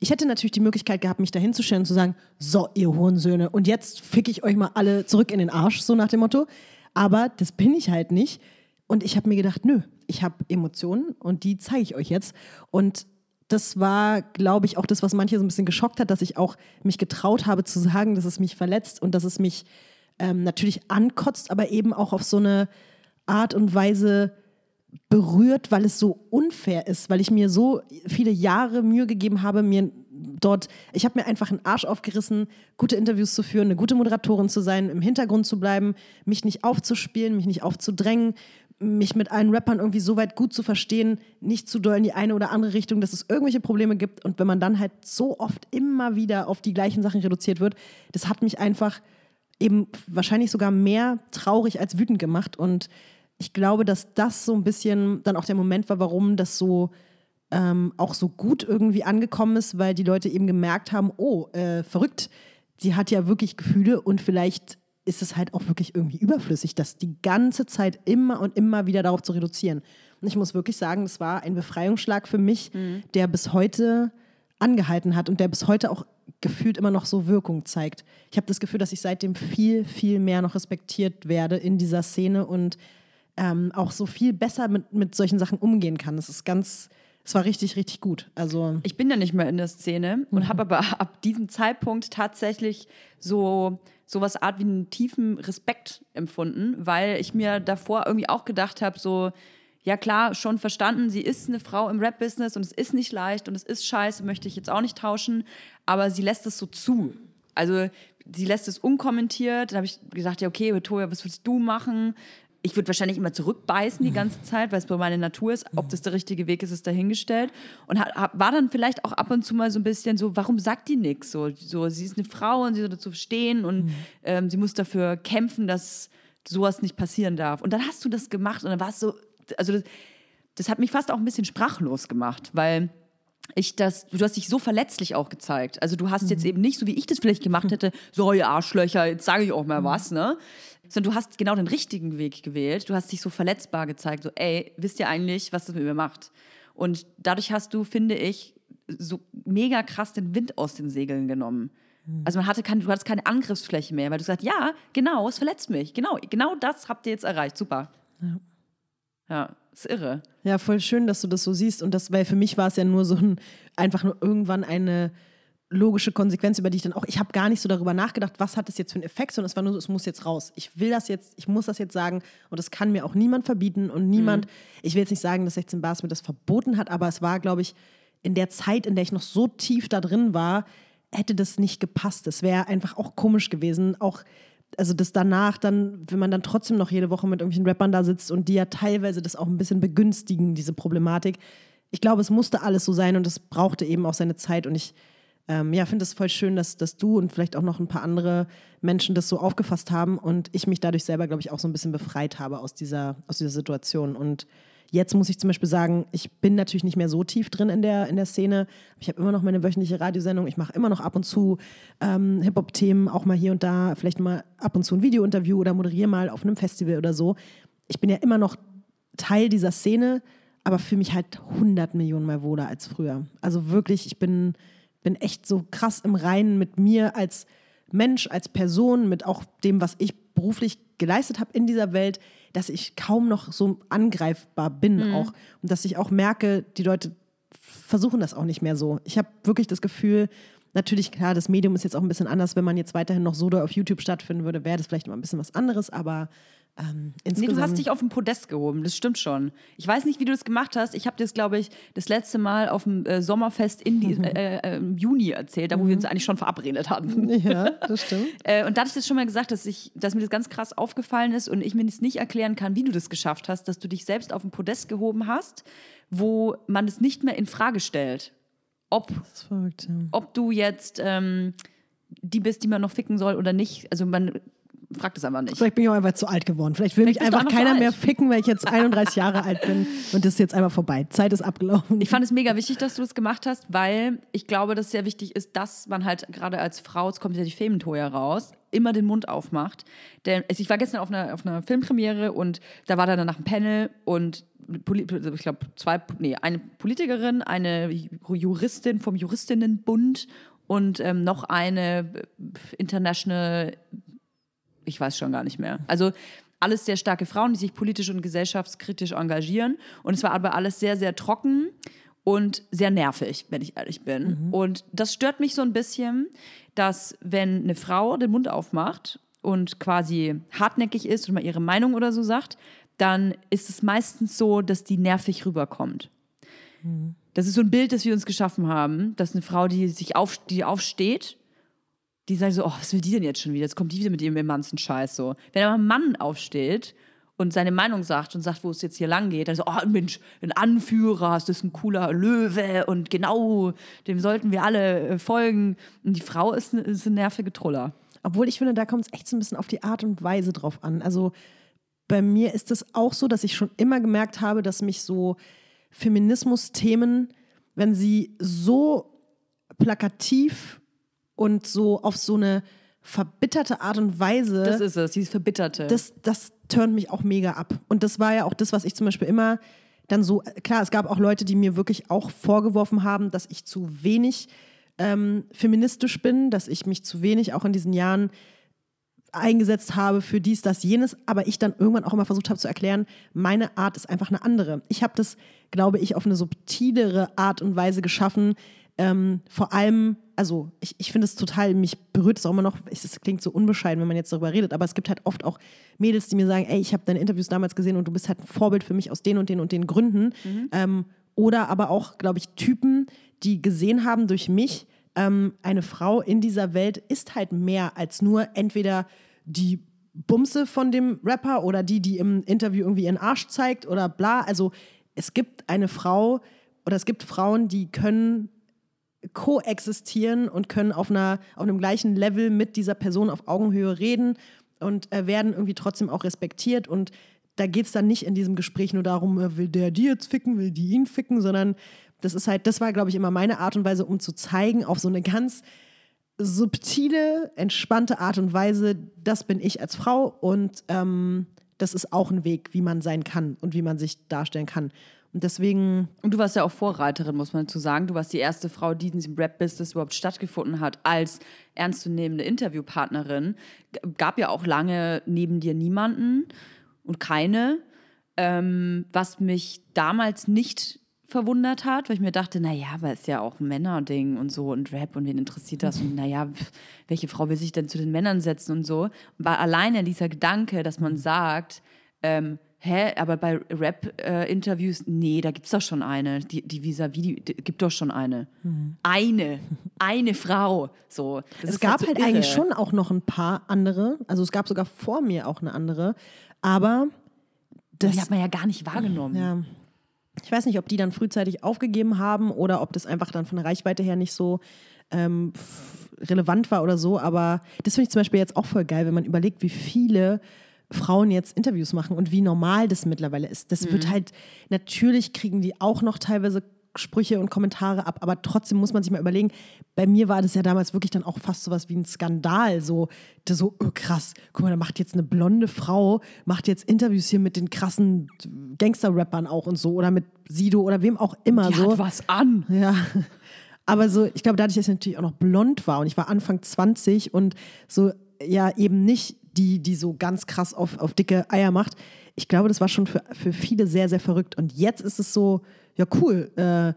ich hätte natürlich die Möglichkeit gehabt, mich dahin zu stellen und zu sagen, so, ihr Hurensöhne, und jetzt fick ich euch mal alle zurück in den Arsch, so nach dem Motto. Aber das bin ich halt nicht. Und ich habe mir gedacht, nö, ich habe Emotionen und die zeige ich euch jetzt. Und das war, glaube ich, auch das, was manche so ein bisschen geschockt hat, dass ich auch mich getraut habe zu sagen, dass es mich verletzt und dass es mich ähm, natürlich ankotzt, aber eben auch auf so eine Art und Weise berührt, weil es so unfair ist, weil ich mir so viele Jahre Mühe gegeben habe, mir dort, ich habe mir einfach einen Arsch aufgerissen, gute Interviews zu führen, eine gute Moderatorin zu sein, im Hintergrund zu bleiben, mich nicht aufzuspielen, mich nicht aufzudrängen, mich mit allen Rappern irgendwie so weit gut zu verstehen, nicht zu doll in die eine oder andere Richtung, dass es irgendwelche Probleme gibt. Und wenn man dann halt so oft immer wieder auf die gleichen Sachen reduziert wird, das hat mich einfach eben wahrscheinlich sogar mehr traurig als wütend gemacht. Und ich glaube, dass das so ein bisschen dann auch der Moment war, warum das so ähm, auch so gut irgendwie angekommen ist, weil die Leute eben gemerkt haben, oh, äh, verrückt, sie hat ja wirklich Gefühle und vielleicht ist es halt auch wirklich irgendwie überflüssig, das die ganze Zeit immer und immer wieder darauf zu reduzieren. Und ich muss wirklich sagen, das war ein Befreiungsschlag für mich, mhm. der bis heute angehalten hat und der bis heute auch gefühlt immer noch so Wirkung zeigt. Ich habe das Gefühl, dass ich seitdem viel, viel mehr noch respektiert werde in dieser Szene und ähm, auch so viel besser mit, mit solchen Sachen umgehen kann. Das ist ganz, Es war richtig, richtig gut. Also Ich bin ja nicht mehr in der Szene und habe aber [LAUGHS] ab diesem Zeitpunkt tatsächlich so sowas Art wie einen tiefen Respekt empfunden, weil ich mir davor irgendwie auch gedacht habe, so ja klar, schon verstanden, sie ist eine Frau im Rap-Business und es ist nicht leicht und es ist scheiße, möchte ich jetzt auch nicht tauschen, aber sie lässt es so zu. Also sie lässt es unkommentiert. Da habe ich gesagt, ja okay, Victoria, was willst du machen? Ich würde wahrscheinlich immer zurückbeißen die ganze Zeit, weil es bei meiner Natur ist. Ob das der richtige Weg ist, ist dahingestellt. Und ha- ha- war dann vielleicht auch ab und zu mal so ein bisschen so, warum sagt die nichts? So, so, sie ist eine Frau und sie soll dazu stehen und ähm, sie muss dafür kämpfen, dass sowas nicht passieren darf. Und dann hast du das gemacht und dann war es so, also das, das hat mich fast auch ein bisschen sprachlos gemacht, weil ich das, du hast dich so verletzlich auch gezeigt. Also du hast jetzt eben nicht, so wie ich das vielleicht gemacht hätte, so ihr Arschlöcher, jetzt sage ich auch mal was, ne? Sondern du hast genau den richtigen Weg gewählt. Du hast dich so verletzbar gezeigt, so ey, wisst ihr eigentlich, was das mit mir macht? Und dadurch hast du, finde ich, so mega krass den Wind aus den Segeln genommen. Also man hatte keine, du hattest keine Angriffsfläche mehr, weil du gesagt, ja, genau, es verletzt mich. Genau, genau das habt ihr jetzt erreicht. Super. Ja, ist irre. Ja, voll schön, dass du das so siehst. Und das, weil für mich war es ja nur so ein, einfach nur irgendwann eine logische Konsequenz, über die ich dann auch, ich habe gar nicht so darüber nachgedacht, was hat das jetzt für einen Effekt, sondern es war nur so, es muss jetzt raus. Ich will das jetzt, ich muss das jetzt sagen und das kann mir auch niemand verbieten und niemand, ich will jetzt nicht sagen, dass 16 Bars mir das verboten hat, aber es war, glaube ich, in der Zeit, in der ich noch so tief da drin war, hätte das nicht gepasst. Es wäre einfach auch komisch gewesen, auch also das danach dann, wenn man dann trotzdem noch jede Woche mit irgendwelchen Rappern da sitzt und die ja teilweise das auch ein bisschen begünstigen, diese Problematik. Ich glaube, es musste alles so sein und es brauchte eben auch seine Zeit und ich ähm, ja, finde es voll schön, dass, dass du und vielleicht auch noch ein paar andere Menschen das so aufgefasst haben und ich mich dadurch selber, glaube ich, auch so ein bisschen befreit habe aus dieser, aus dieser Situation. Und jetzt muss ich zum Beispiel sagen, ich bin natürlich nicht mehr so tief drin in der, in der Szene. Ich habe immer noch meine wöchentliche Radiosendung. Ich mache immer noch ab und zu ähm, Hip-Hop-Themen, auch mal hier und da, vielleicht mal ab und zu ein Videointerview oder moderiere mal auf einem Festival oder so. Ich bin ja immer noch Teil dieser Szene, aber fühle mich halt 100 Millionen Mal wohler als früher. Also wirklich, ich bin, bin echt so krass im Reinen mit mir als Mensch, als Person, mit auch dem, was ich beruflich geleistet habe in dieser Welt, dass ich kaum noch so angreifbar bin auch. Und dass ich auch merke, die Leute versuchen das auch nicht mehr so. Ich habe wirklich das Gefühl, natürlich klar, das Medium ist jetzt auch ein bisschen anders, wenn man jetzt weiterhin noch so da auf YouTube stattfinden würde, wäre das vielleicht mal ein bisschen was anderes, aber ähm, Nee, du hast dich auf den Podest gehoben, das stimmt schon. Ich weiß nicht, wie du das gemacht hast. Ich habe dir das, glaube ich, das letzte Mal auf dem äh, Sommerfest in die, äh, äh, im Juni erzählt, da wo wir uns eigentlich schon verabredet hatten. [LAUGHS] ja, das stimmt. [LAUGHS] Äh, und da hatte ich das schon mal gesagt, dass, ich, dass mir das ganz krass aufgefallen ist und ich mir das nicht erklären kann, wie du das geschafft hast, dass du dich selbst auf den Podest gehoben hast, wo man es nicht mehr in Frage stellt. Ob, verrückt, ja. ob du jetzt ähm, die bist, die man noch ficken soll oder nicht. Also man fragt es einfach nicht. Vielleicht bin ich auch einfach zu alt geworden. Vielleicht will mich Vielleicht du einfach keiner mehr ficken, weil ich jetzt 31 Jahre alt bin und das ist jetzt einfach vorbei. Zeit ist abgelaufen. Ich fand es mega wichtig, dass du das gemacht hast, weil ich glaube, dass es sehr wichtig ist, dass man halt gerade als Frau, es kommt ja die Fementoja raus, immer den Mund aufmacht. Denn also ich war gestern auf einer, auf einer Filmpremiere und da war dann danach ein Panel und also ich glaube zwei, nee, eine Politikerin, eine Juristin vom Juristinnenbund und ähm, noch eine International ich weiß schon gar nicht mehr. Also alles sehr starke Frauen, die sich politisch und gesellschaftskritisch engagieren. Und es war aber alles sehr, sehr trocken und sehr nervig, wenn ich ehrlich bin. Und das stört mich so ein bisschen, dass wenn eine Frau den Mund aufmacht und quasi hartnäckig ist und mal ihre Meinung oder so sagt, dann ist es meistens so, dass die nervig rüberkommt. Das ist so ein Bild, das wir uns geschaffen haben, dass eine Frau, die sich auf, die aufsteht die sagen so, oh, was will die denn jetzt schon wieder? Jetzt kommt die wieder mit ihrem immensen Scheiß so. Wenn aber ein Mann aufsteht und seine Meinung sagt und sagt, wo es jetzt hier lang geht, dann so, oh Mensch, ein Anführer, das ist ein cooler Löwe und genau, dem sollten wir alle äh, folgen. Und die Frau ist, eine- ist ein nervige Troller. Obwohl ich finde, da kommt es echt so ein bisschen auf die Art und Weise drauf an. Also bei mir ist es auch so, dass ich schon immer gemerkt habe, dass mich so Feminismus-Themen, wenn sie so plakativ und so auf so eine verbitterte Art und Weise Das ist es, dieses Verbitterte. das, das turnt mich auch mega ab. Und das war ja auch das, was ich zum Beispiel immer dann so, klar, es gab auch Leute, die mir wirklich auch vorgeworfen haben, dass ich zu wenig ähm, feministisch bin, dass ich mich zu wenig auch in diesen Jahren eingesetzt habe für dies, das, jenes, aber ich dann irgendwann auch immer versucht habe zu erklären, meine Art ist einfach eine andere. Ich habe das, glaube ich, auf eine subtilere Art und Weise geschaffen. Ähm, vor allem, also ich, ich finde es total, mich berührt es auch immer noch, es klingt so unbescheiden, wenn man jetzt darüber redet, aber es gibt halt oft auch Mädels, die mir sagen, ey, ich habe deine Interviews damals gesehen und du bist halt ein Vorbild für mich aus den und den und den Gründen. Mhm. Ähm, oder aber auch, glaube ich, Typen, die gesehen haben durch mich, ähm, eine Frau in dieser Welt ist halt mehr als nur entweder die Bumse von dem Rapper oder die, die im Interview irgendwie ihren Arsch zeigt oder bla. Also es gibt eine Frau oder es gibt Frauen, die können koexistieren und können auf, einer, auf einem gleichen Level mit dieser Person auf Augenhöhe reden und äh, werden irgendwie trotzdem auch respektiert. Und da geht es dann nicht in diesem Gespräch nur darum, äh, will der die jetzt ficken, will die ihn ficken, sondern das ist halt, das war, glaube ich, immer meine Art und Weise, um zu zeigen, auf so eine ganz subtile, entspannte Art und Weise, das bin ich als Frau und ähm, das ist auch ein Weg, wie man sein kann und wie man sich darstellen kann. Und deswegen. Und du warst ja auch Vorreiterin, muss man dazu sagen. Du warst die erste Frau, die in diesem Rap-Business überhaupt stattgefunden hat, als ernstzunehmende Interviewpartnerin. Gab ja auch lange neben dir niemanden und keine. Ähm, was mich damals nicht verwundert hat, weil ich mir dachte, naja, aber ist ja auch ein Männerding und so und Rap und wen interessiert das und naja, welche Frau will sich denn zu den Männern setzen und so. War alleine dieser Gedanke, dass man sagt, ähm, hä, aber bei Rap-Interviews, äh, nee, da gibt es doch schon eine. Die, die vis-à-vis, die, die, gibt doch schon eine. Mhm. Eine. Eine Frau. So. es gab halt, so halt eigentlich schon auch noch ein paar andere. Also es gab sogar vor mir auch eine andere. Aber das. Die hat man ja gar nicht wahrgenommen. Ja. Ich weiß nicht, ob die dann frühzeitig aufgegeben haben oder ob das einfach dann von der Reichweite her nicht so ähm, relevant war oder so. Aber das finde ich zum Beispiel jetzt auch voll geil, wenn man überlegt, wie viele Frauen jetzt Interviews machen und wie normal das mittlerweile ist. Das mhm. wird halt, natürlich kriegen die auch noch teilweise Sprüche und Kommentare ab, aber trotzdem muss man sich mal überlegen, bei mir war das ja damals wirklich dann auch fast sowas wie ein Skandal, so, so oh krass, guck mal, da macht jetzt eine blonde Frau, macht jetzt Interviews hier mit den krassen Gangster-Rappern auch und so oder mit Sido oder wem auch immer Die so. Hat was an. Ja. Aber so, ich glaube, dadurch, dass ich natürlich auch noch blond war und ich war Anfang 20 und so ja eben nicht die, die so ganz krass auf, auf dicke Eier macht. Ich glaube, das war schon für, für viele sehr, sehr verrückt. Und jetzt ist es so, ja cool, äh,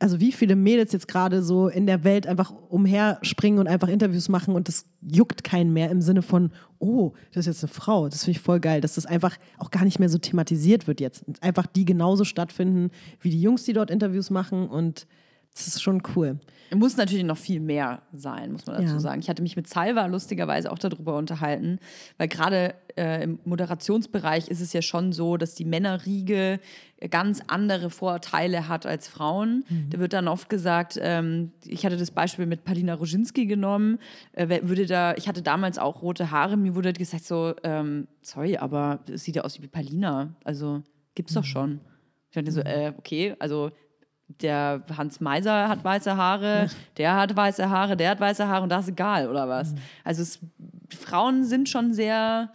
also wie viele Mädels jetzt gerade so in der Welt einfach umherspringen und einfach Interviews machen und das juckt keinen mehr im Sinne von, oh, das ist jetzt eine Frau. Das finde ich voll geil, dass das einfach auch gar nicht mehr so thematisiert wird jetzt. Einfach die genauso stattfinden wie die Jungs, die dort Interviews machen und das ist schon cool. Muss natürlich noch viel mehr sein, muss man dazu ja. sagen. Ich hatte mich mit Salva lustigerweise auch darüber unterhalten, weil gerade äh, im Moderationsbereich ist es ja schon so, dass die Männerriege ganz andere Vorteile hat als Frauen. Mhm. Da wird dann oft gesagt, ähm, ich hatte das Beispiel mit Palina Roginski genommen, äh, würde da, ich hatte damals auch rote Haare, mir wurde gesagt so, ähm, sorry, aber es sieht ja aus wie Palina, also gibt's doch mhm. schon. Ich dachte so, äh, okay, also der Hans Meiser hat weiße Haare, [LAUGHS] der hat weiße Haare, der hat weiße Haare und das ist egal, oder was? Mhm. Also es, Frauen sind schon sehr,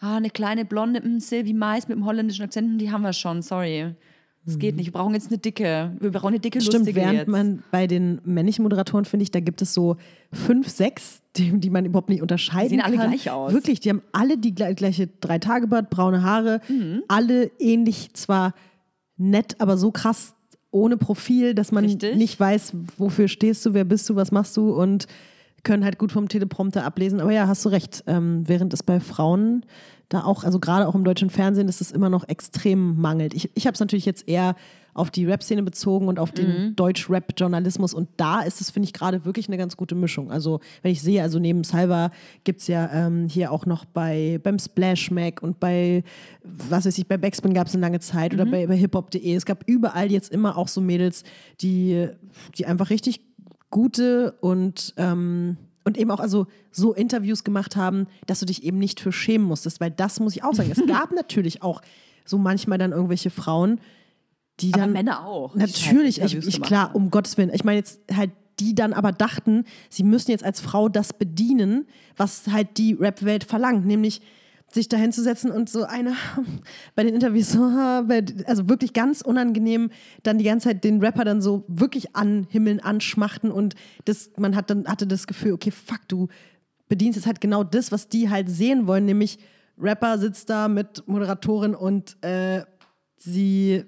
ah, eine kleine blonde hm, Sylvie Mais mit einem holländischen Akzent, die haben wir schon, sorry. Es geht mhm. nicht. Wir brauchen jetzt eine dicke. Wir brauchen eine dicke, Stimmt, lustige während jetzt. man bei den männlichen Moderatoren, finde ich, da gibt es so fünf, sechs, die, die man überhaupt nicht unterscheiden die sehen alle gleich aus. Wirklich, die haben alle die gleiche drei Tage braune Haare, mhm. alle ähnlich, zwar nett, aber so krass ohne Profil, dass man Richtig. nicht weiß, wofür stehst du, wer bist du, was machst du und können halt gut vom Teleprompter ablesen. Aber ja, hast du recht. Ähm, während es bei Frauen da auch, also gerade auch im deutschen Fernsehen, ist es immer noch extrem mangelt. Ich, ich habe es natürlich jetzt eher auf die Rap-Szene bezogen und auf den mhm. Deutsch-Rap-Journalismus. Und da ist es, finde ich, gerade wirklich eine ganz gute Mischung. Also, wenn ich sehe, also neben Salva gibt es ja ähm, hier auch noch bei, beim Splash Mac und bei, was weiß ich, bei Backspin gab es eine lange Zeit mhm. oder bei, bei hiphop.de. Es gab überall jetzt immer auch so Mädels, die, die einfach richtig gute und ähm, und eben auch also so Interviews gemacht haben, dass du dich eben nicht für schämen musstest, weil das muss ich auch sagen. Es [LAUGHS] gab natürlich auch so manchmal dann irgendwelche Frauen, die dann. Aber Männer auch. Natürlich, ich, ich klar, um Gottes Willen. Ich meine jetzt halt die dann aber dachten, sie müssen jetzt als Frau das bedienen, was halt die Rap-Welt verlangt, nämlich sich da hinzusetzen und so eine [LAUGHS] bei den Interviews so, also wirklich ganz unangenehm, dann die ganze Zeit den Rapper dann so wirklich anhimmeln, anschmachten und das, man hat dann, hatte das Gefühl, okay, fuck, du bedienst jetzt halt genau das, was die halt sehen wollen, nämlich Rapper sitzt da mit Moderatorin und äh, sie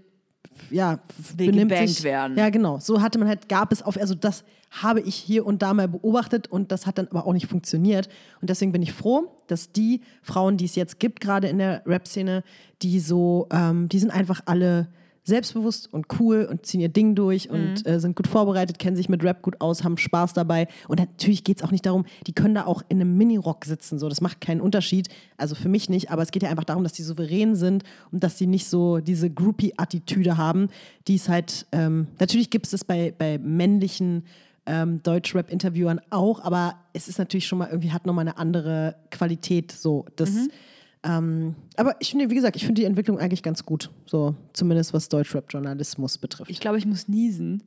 ja, Will benimmt sich. werden. Ja, genau. So hatte man halt, gab es auf, also das habe ich hier und da mal beobachtet und das hat dann aber auch nicht funktioniert. Und deswegen bin ich froh, dass die Frauen, die es jetzt gibt, gerade in der Rap-Szene, die so, ähm, die sind einfach alle selbstbewusst und cool und ziehen ihr Ding durch und äh, sind gut vorbereitet, kennen sich mit Rap gut aus, haben Spaß dabei. Und natürlich geht es auch nicht darum, die können da auch in einem Minirock sitzen. So, das macht keinen Unterschied. Also für mich nicht, aber es geht ja einfach darum, dass die souverän sind und dass sie nicht so diese Groupie-Attitüde haben, die es halt, ähm, natürlich gibt es das bei, bei männlichen ähm, Deutsch-Rap-Interviewern auch, aber es ist natürlich schon mal irgendwie, hat nochmal eine andere Qualität. So, das. Ähm, aber ich finde, wie gesagt, ich finde die Entwicklung eigentlich ganz gut. So, zumindest was Deutschrap-Journalismus betrifft. Ich glaube, ich muss niesen.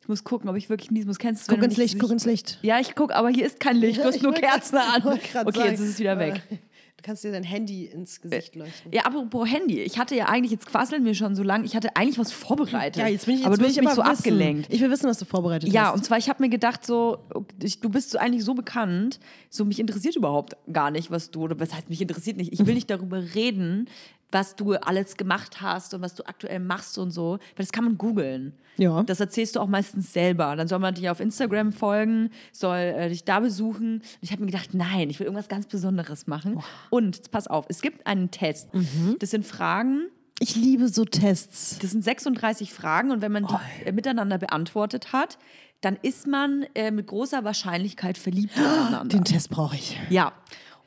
Ich muss gucken, ob ich wirklich niesen muss. Kennst du guck ins Licht, guck ins Licht. Ja, ich gucke, aber hier ist kein Licht. Du hast [LAUGHS] nur Kerzen an. Okay, jetzt ist es wieder weg. [LAUGHS] Du kannst dir dein Handy ins Gesicht leuchten. Ja, apropos Handy. Ich hatte ja eigentlich, jetzt quasseln wir schon so lange, ich hatte eigentlich was vorbereitet. Ja, jetzt bin ich, jetzt aber du hast ich mich so wissen. abgelenkt. Ich will wissen, was du vorbereitet Ja, hast. und zwar, ich habe mir gedacht, so, ich, du bist so eigentlich so bekannt, so mich interessiert überhaupt gar nicht, was du, oder was heißt, mich interessiert nicht. Ich will [LAUGHS] nicht darüber reden, was du alles gemacht hast und was du aktuell machst und so, weil das kann man googeln. Ja. Das erzählst du auch meistens selber. Dann soll man dich auf Instagram folgen, soll äh, dich da besuchen. Und ich habe mir gedacht, nein, ich will irgendwas ganz Besonderes machen. Und jetzt pass auf, es gibt einen Test. Mhm. Das sind Fragen, ich liebe so Tests. das sind 36 Fragen und wenn man die äh, miteinander beantwortet hat, dann ist man äh, mit großer Wahrscheinlichkeit verliebt [GASPS] ineinander. Den Test brauche ich. Ja.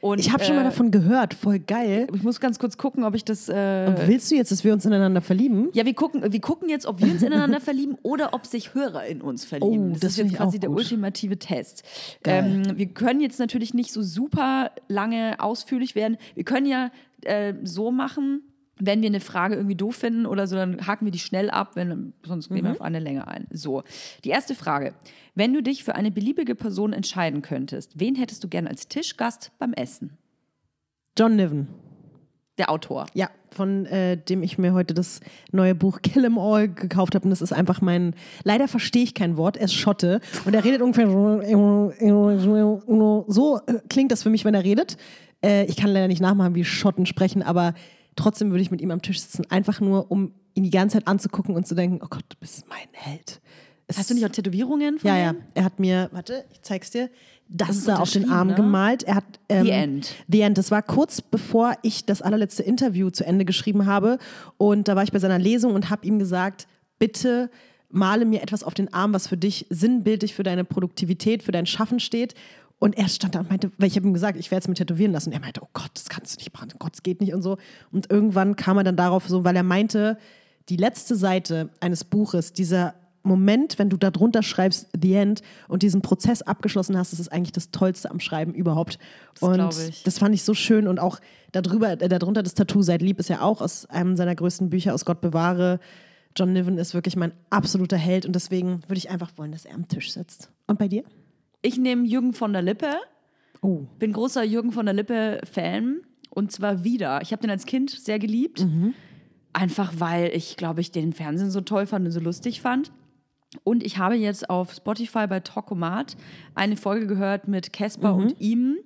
Und, Ich habe schon mal äh, davon gehört. Voll geil. Ich muss ganz kurz gucken, ob ich das. Äh, Willst du jetzt, dass wir uns ineinander verlieben? ja, wir gucken, wir gucken jetzt, ob wir uns ineinander [LAUGHS] verlieben oder ob sich Hörer in uns verlieben. Oh, das, das ist jetzt quasi der ultimative Test. Ähm, wir können jetzt natürlich nicht so super lange ausführlich werden. Wir können ja äh, so machen, wenn wir eine Frage irgendwie doof finden oder so, dann haken wir die schnell ab, wenn, sonst gehen Mhm. wir auf eine Länge ein. So, die erste Frage. Wenn du dich für eine beliebige Person entscheiden könntest, wen hättest du gern als Tischgast beim Essen? John Niven. Der Autor. Ja, von äh, dem ich mir heute das neue Buch Kill 'em All gekauft habe. Und das ist einfach mein. Leider verstehe ich kein Wort. Er ist Schotte. Und er redet ungefähr so. Äh, klingt das für mich, wenn er redet. Äh, ich kann leider nicht nachmachen, wie Schotten sprechen, aber trotzdem würde ich mit ihm am Tisch sitzen. Einfach nur, um ihn die ganze Zeit anzugucken und zu denken: Oh Gott, du bist mein Held. Es Hast du nicht auch Tätowierungen von Ja, ja. Er hat mir, warte, ich zeig's dir, das, ist da auf den Arm ne? gemalt. Er hat ähm, The End. The End. Das war kurz bevor ich das allerletzte Interview zu Ende geschrieben habe. Und da war ich bei seiner Lesung und habe ihm gesagt, bitte male mir etwas auf den Arm, was für dich sinnbildlich für deine Produktivität, für dein Schaffen steht. Und er stand da und meinte, weil ich habe ihm gesagt, ich werde es mir tätowieren lassen. Und er meinte, oh Gott, das kannst du nicht machen, oh Gott, das geht nicht und so. Und irgendwann kam er dann darauf so, weil er meinte, die letzte Seite eines Buches, dieser Moment, wenn du da drunter schreibst, The End, und diesen Prozess abgeschlossen hast, das ist eigentlich das Tollste am Schreiben überhaupt. und glaub ich. das fand ich so schön und auch darüber, äh, darunter das Tattoo Seid lieb ist ja auch aus einem seiner größten Bücher aus Gott bewahre. John Niven ist wirklich mein absoluter Held und deswegen würde ich einfach wollen, dass er am Tisch sitzt. Und bei dir? Ich nehme Jürgen von der Lippe. Oh. Bin großer Jürgen von der Lippe-Fan. Und zwar wieder. Ich habe den als Kind sehr geliebt. Einfach weil ich, glaube ich, den Fernsehen so toll fand und so lustig fand. Und ich habe jetzt auf Spotify bei Talkomat eine Folge gehört mit Casper und ihm.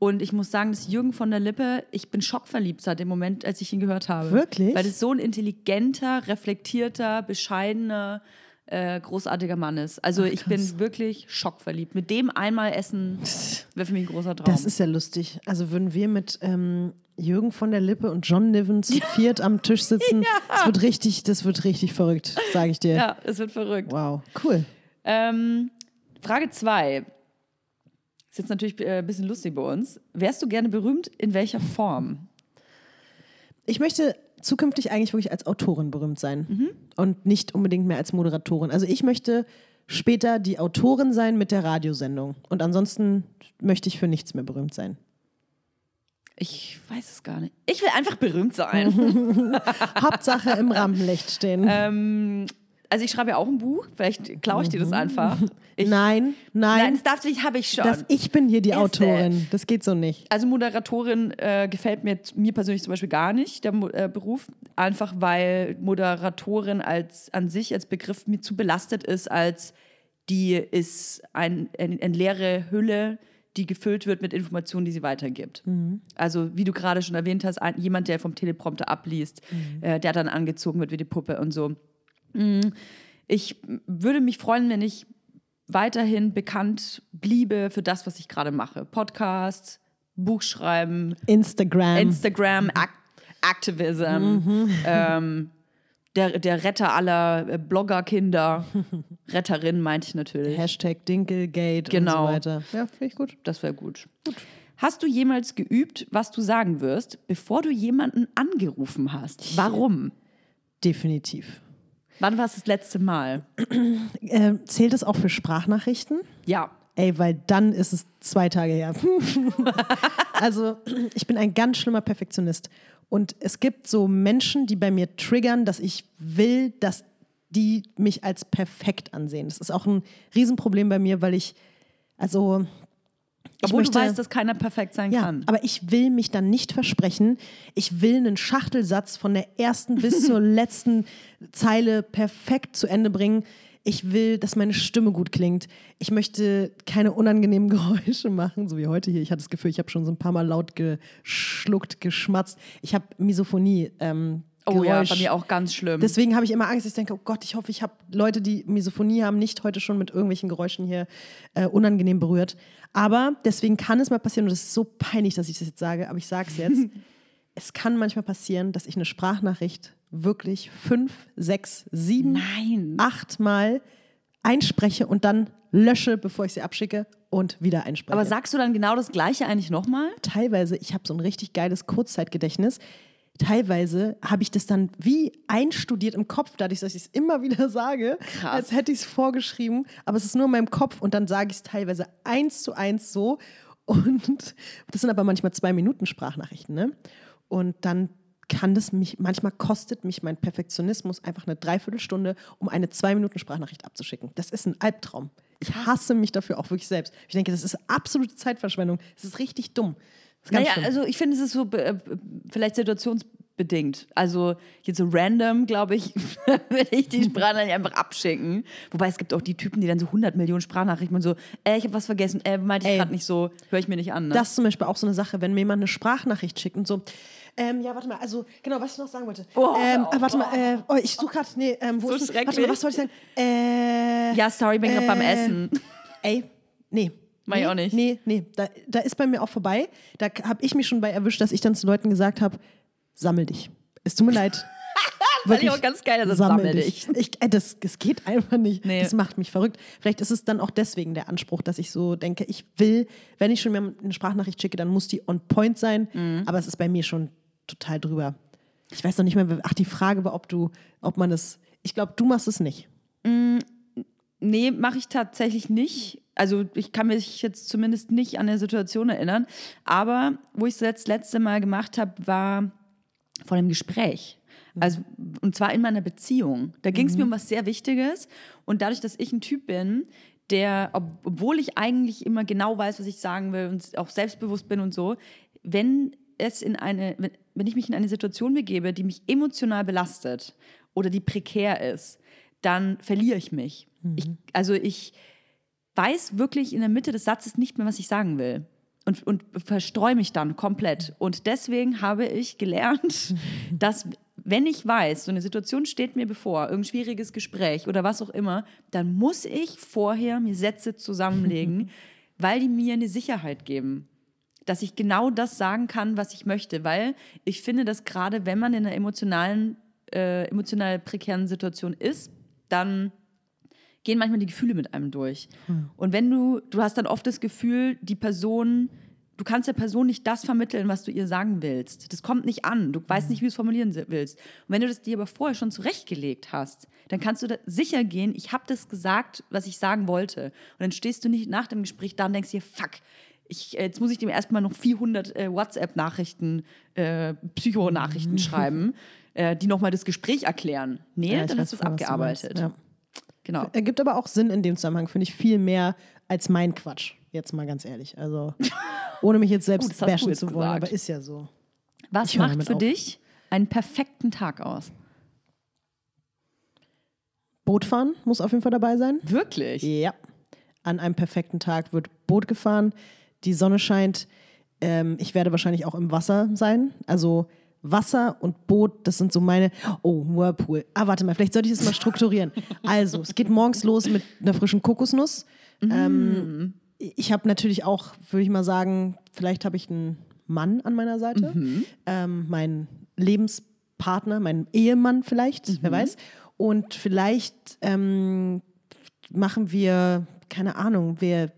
Und ich muss sagen, dass Jürgen von der Lippe, ich bin schockverliebt seit dem Moment, als ich ihn gehört habe. Wirklich? Weil es so ein intelligenter, reflektierter, bescheidener, äh, großartiger Mann ist. Also ich bin wirklich schockverliebt. Mit dem einmal essen [LAUGHS] wäre für mich ein großer Traum. Das ist ja lustig. Also würden wir mit ähm, Jürgen von der Lippe und John Niven zu [LAUGHS] viert am Tisch sitzen, das wird richtig, das wird richtig verrückt, sage ich dir. ja, es wird verrückt. Wow, cool. Ähm, Frage 2. Ist jetzt natürlich äh, ein bisschen lustig bei uns. Wärst du gerne berühmt? In welcher Form? Ich möchte zukünftig eigentlich wirklich als Autorin berühmt sein und nicht unbedingt mehr als Moderatorin. Also ich möchte später die Autorin sein mit der Radiosendung und ansonsten möchte ich für nichts mehr berühmt sein. Ich weiß es gar nicht. Ich will einfach berühmt sein. [LAUGHS] Hauptsache im Rampenlicht stehen. ähm, also ich schreibe ja auch ein Buch. Vielleicht klaue ich dir das einfach. Ich, nein, nein, nein, das darf ich, habe ich schon. das, ich bin hier die Erste. Autorin. Das geht so nicht. Also Moderatorin äh, gefällt mir, mir persönlich zum Beispiel gar nicht, der äh, Beruf. Einfach weil Moderatorin als, an sich als Begriff mir zu belastet ist, als die ist ein, ein, eine leere Hülle, die gefüllt wird mit Informationen, die sie weitergibt. Also, wie du gerade schon erwähnt hast, ein, jemand, der vom Teleprompter abliest, äh, der dann angezogen wird wie die Puppe und so. Mm, Ich würde mich freuen, wenn ich weiterhin bekannt bliebe für das, was ich gerade mache. Podcasts, Buchschreiben, Instagram. Instagram, Ac Activism, ähm, der, der Retter aller äh, Bloggerkinder. [LAUGHS] Retterin meinte ich natürlich. Hashtag Dinkelgate Genau. und so weiter. Ja, finde ich gut. Das wäre gut. Hast du jemals geübt, was du sagen wirst, bevor du jemanden angerufen hast? Warum? Definitiv. Wann war es das letzte Mal? [CLEARS THROAT] Äh, zählt es auch für Sprachnachrichten? Ja. Ey, weil dann ist es zwei Tage her. [LAUGHS] also, ich bin ein ganz schlimmer Perfektionist. Und es gibt so Menschen, die bei mir triggern, dass ich will, dass die mich als perfekt ansehen. Das ist auch ein Riesenproblem bei mir, weil ich, also. Ich Obwohl möchte, du weißt, dass keiner perfekt sein ja, kann. aber ich will mich dann nicht versprechen. Ich will einen Schachtelsatz von der ersten bis [LAUGHS] zur letzten Zeile perfekt zu Ende bringen. Ich will, dass meine Stimme gut klingt. Ich möchte keine unangenehmen [LAUGHS] Geräusche machen, so wie heute hier. Ich hatte das Gefühl, ich habe schon so ein paar Mal laut geschluckt, geschmatzt. Ich habe Misophonie. Ähm, oh ja, bei mir auch ganz schlimm. Deswegen habe ich immer Angst. Ich denke, oh Gott, ich hoffe, ich habe Leute, die Misophonie haben, nicht heute schon mit irgendwelchen Geräuschen hier äh, unangenehm berührt. Aber deswegen kann es mal passieren, und es ist so peinlich, dass ich das jetzt sage, aber ich sage es jetzt. [LAUGHS] es kann manchmal passieren, dass ich eine Sprachnachricht wirklich fünf, sechs, sieben, Nein. acht Mal einspreche und dann lösche, bevor ich sie abschicke und wieder einspreche aber sagst du dann genau das Gleiche eigentlich nochmal? teilweise, ich habe so ein richtig geiles Kurzzeitgedächtnis. Teilweise habe ich das dann wie einstudiert im Kopf, dadurch, dass ich es immer wieder sage, Krass. als hätte ich es vorgeschrieben. Aber es ist nur in meinem Kopf und dann sage ich es teilweise eins zu eins so. Und [LAUGHS] das sind aber manchmal zwei Minuten Sprachnachrichten. Ne? Und dann kann das mich, manchmal kostet mich mein Perfektionismus einfach eine Dreiviertelstunde, um eine zwei Minuten Sprachnachricht abzuschicken. Das ist ein Albtraum. Ich hasse mich dafür auch wirklich selbst. Ich denke, das ist absolute Zeitverschwendung. Das ist richtig dumm. Das Naja, schlimm. also ich finde, es ist so äh, vielleicht situationsbedingt. Also jetzt so random, glaube ich, [LAUGHS] würde ich die Sprachnachricht einfach abschicken. Wobei es gibt auch die Typen, die dann so 100 Millionen Sprachnachrichten und so, äh, ich habe was vergessen, äh, meinte ich Ey. gerade nicht so, höre ich mir nicht an. Ne? Das ist zum Beispiel auch so eine Sache, wenn mir jemand eine Sprachnachricht schickt und so. Ähm, ja, warte mal, also genau, was ich noch sagen wollte. Oh, ähm, äh, warte mal, äh, oh, ich suche gerade, nee, ähm, wo So ist denn, Warte mal, was wollte ich sagen? Äh, ja, sorry, bin gerade beim äh, Essen. Ey, nee. Mach nee, ich auch nicht. Nee, nee, da, da ist bei mir auch vorbei. Da habe ich mich schon bei erwischt, dass ich dann zu Leuten gesagt habe, sammel dich. Es tut mir leid. [LAUGHS] Fand ich auch ganz geil, dass es sammel dich. Ich, äh, das, das geht einfach nicht. Nee. Das macht mich verrückt. Vielleicht ist es dann auch deswegen der Anspruch, dass ich so denke, ich will, wenn ich schon mir eine Sprachnachricht schicke, dann muss die on point sein. Mhm. Aber es ist bei mir schon total drüber. Ich weiß noch nicht mehr, ach, die Frage war, ob du, ob man es, ich glaube, du machst es nicht. Nee, mache ich tatsächlich nicht. Also ich kann mich jetzt zumindest nicht an eine Situation erinnern. Aber wo ich es das letzte Mal gemacht habe, war vor einem Gespräch. Also, und zwar in meiner Beziehung. Da ging es mir um was sehr Wichtiges. Und dadurch, dass ich ein Typ bin, der, ob, obwohl ich eigentlich immer genau weiß, was ich sagen will und auch selbstbewusst bin und so, wenn es in eine, wenn, wenn ich mich in eine Situation begebe, die mich emotional belastet oder die prekär ist, dann verliere ich mich. Ich, also ich weiß wirklich in der Mitte des Satzes nicht mehr, was ich sagen will. Und, und verstreue mich dann komplett. Und deswegen habe ich gelernt, [LAUGHS] dass wenn ich weiß, so eine Situation steht mir bevor, irgendein schwieriges Gespräch oder was auch immer, dann muss ich vorher mir Sätze zusammenlegen, [LAUGHS] weil die mir eine Sicherheit geben dass ich genau das sagen kann, was ich möchte, weil ich finde, dass gerade wenn man in einer emotionalen, äh, emotional prekären Situation ist, dann gehen manchmal die Gefühle mit einem durch. Und wenn du, du hast dann oft das Gefühl, die Person, du kannst der Person nicht das vermitteln, was du ihr sagen willst. Das kommt nicht an. Du weißt nicht, wie du es formulieren willst. Und wenn du das dir aber vorher schon zurechtgelegt hast, dann kannst du sicher gehen, ich habe das gesagt, was ich sagen wollte. Und dann stehst du nicht nach dem Gespräch da und denkst dir, fuck, ich, äh, jetzt muss ich dem erstmal noch 400 äh, WhatsApp-Nachrichten, äh, Psychonachrichten schreiben, äh, die nochmal das Gespräch erklären. Nee, Ja, dann hast du es abgearbeitet. meinst. Genau. Ergibt aber auch Sinn in dem Zusammenhang, finde ich, viel mehr als mein Quatsch. Jetzt mal ganz ehrlich. Also, [LAUGHS] ohne mich jetzt selbst Gut, bashen jetzt zu wollen, gesagt. aber ist ja so. Was Ich macht für auf. dich einen perfekten Tag aus? Bootfahren muss auf jeden Fall dabei sein. Wirklich? Ja. An einem perfekten Tag wird Boot gefahren. die Sonne scheint. Ähm, ich werde wahrscheinlich auch im Wasser sein. Also Wasser und Boot, das sind so meine. Oh, Whirlpool. Ah, warte mal, vielleicht sollte ich das mal strukturieren. Also, es geht morgens los mit einer frischen Kokosnuss. Ähm, ich habe natürlich auch, würde ich mal sagen, vielleicht habe ich einen Mann an meiner Seite. Ähm, mein Lebenspartner, mein Ehemann vielleicht, wer weiß. Und vielleicht ähm, machen wir, keine Ahnung, wir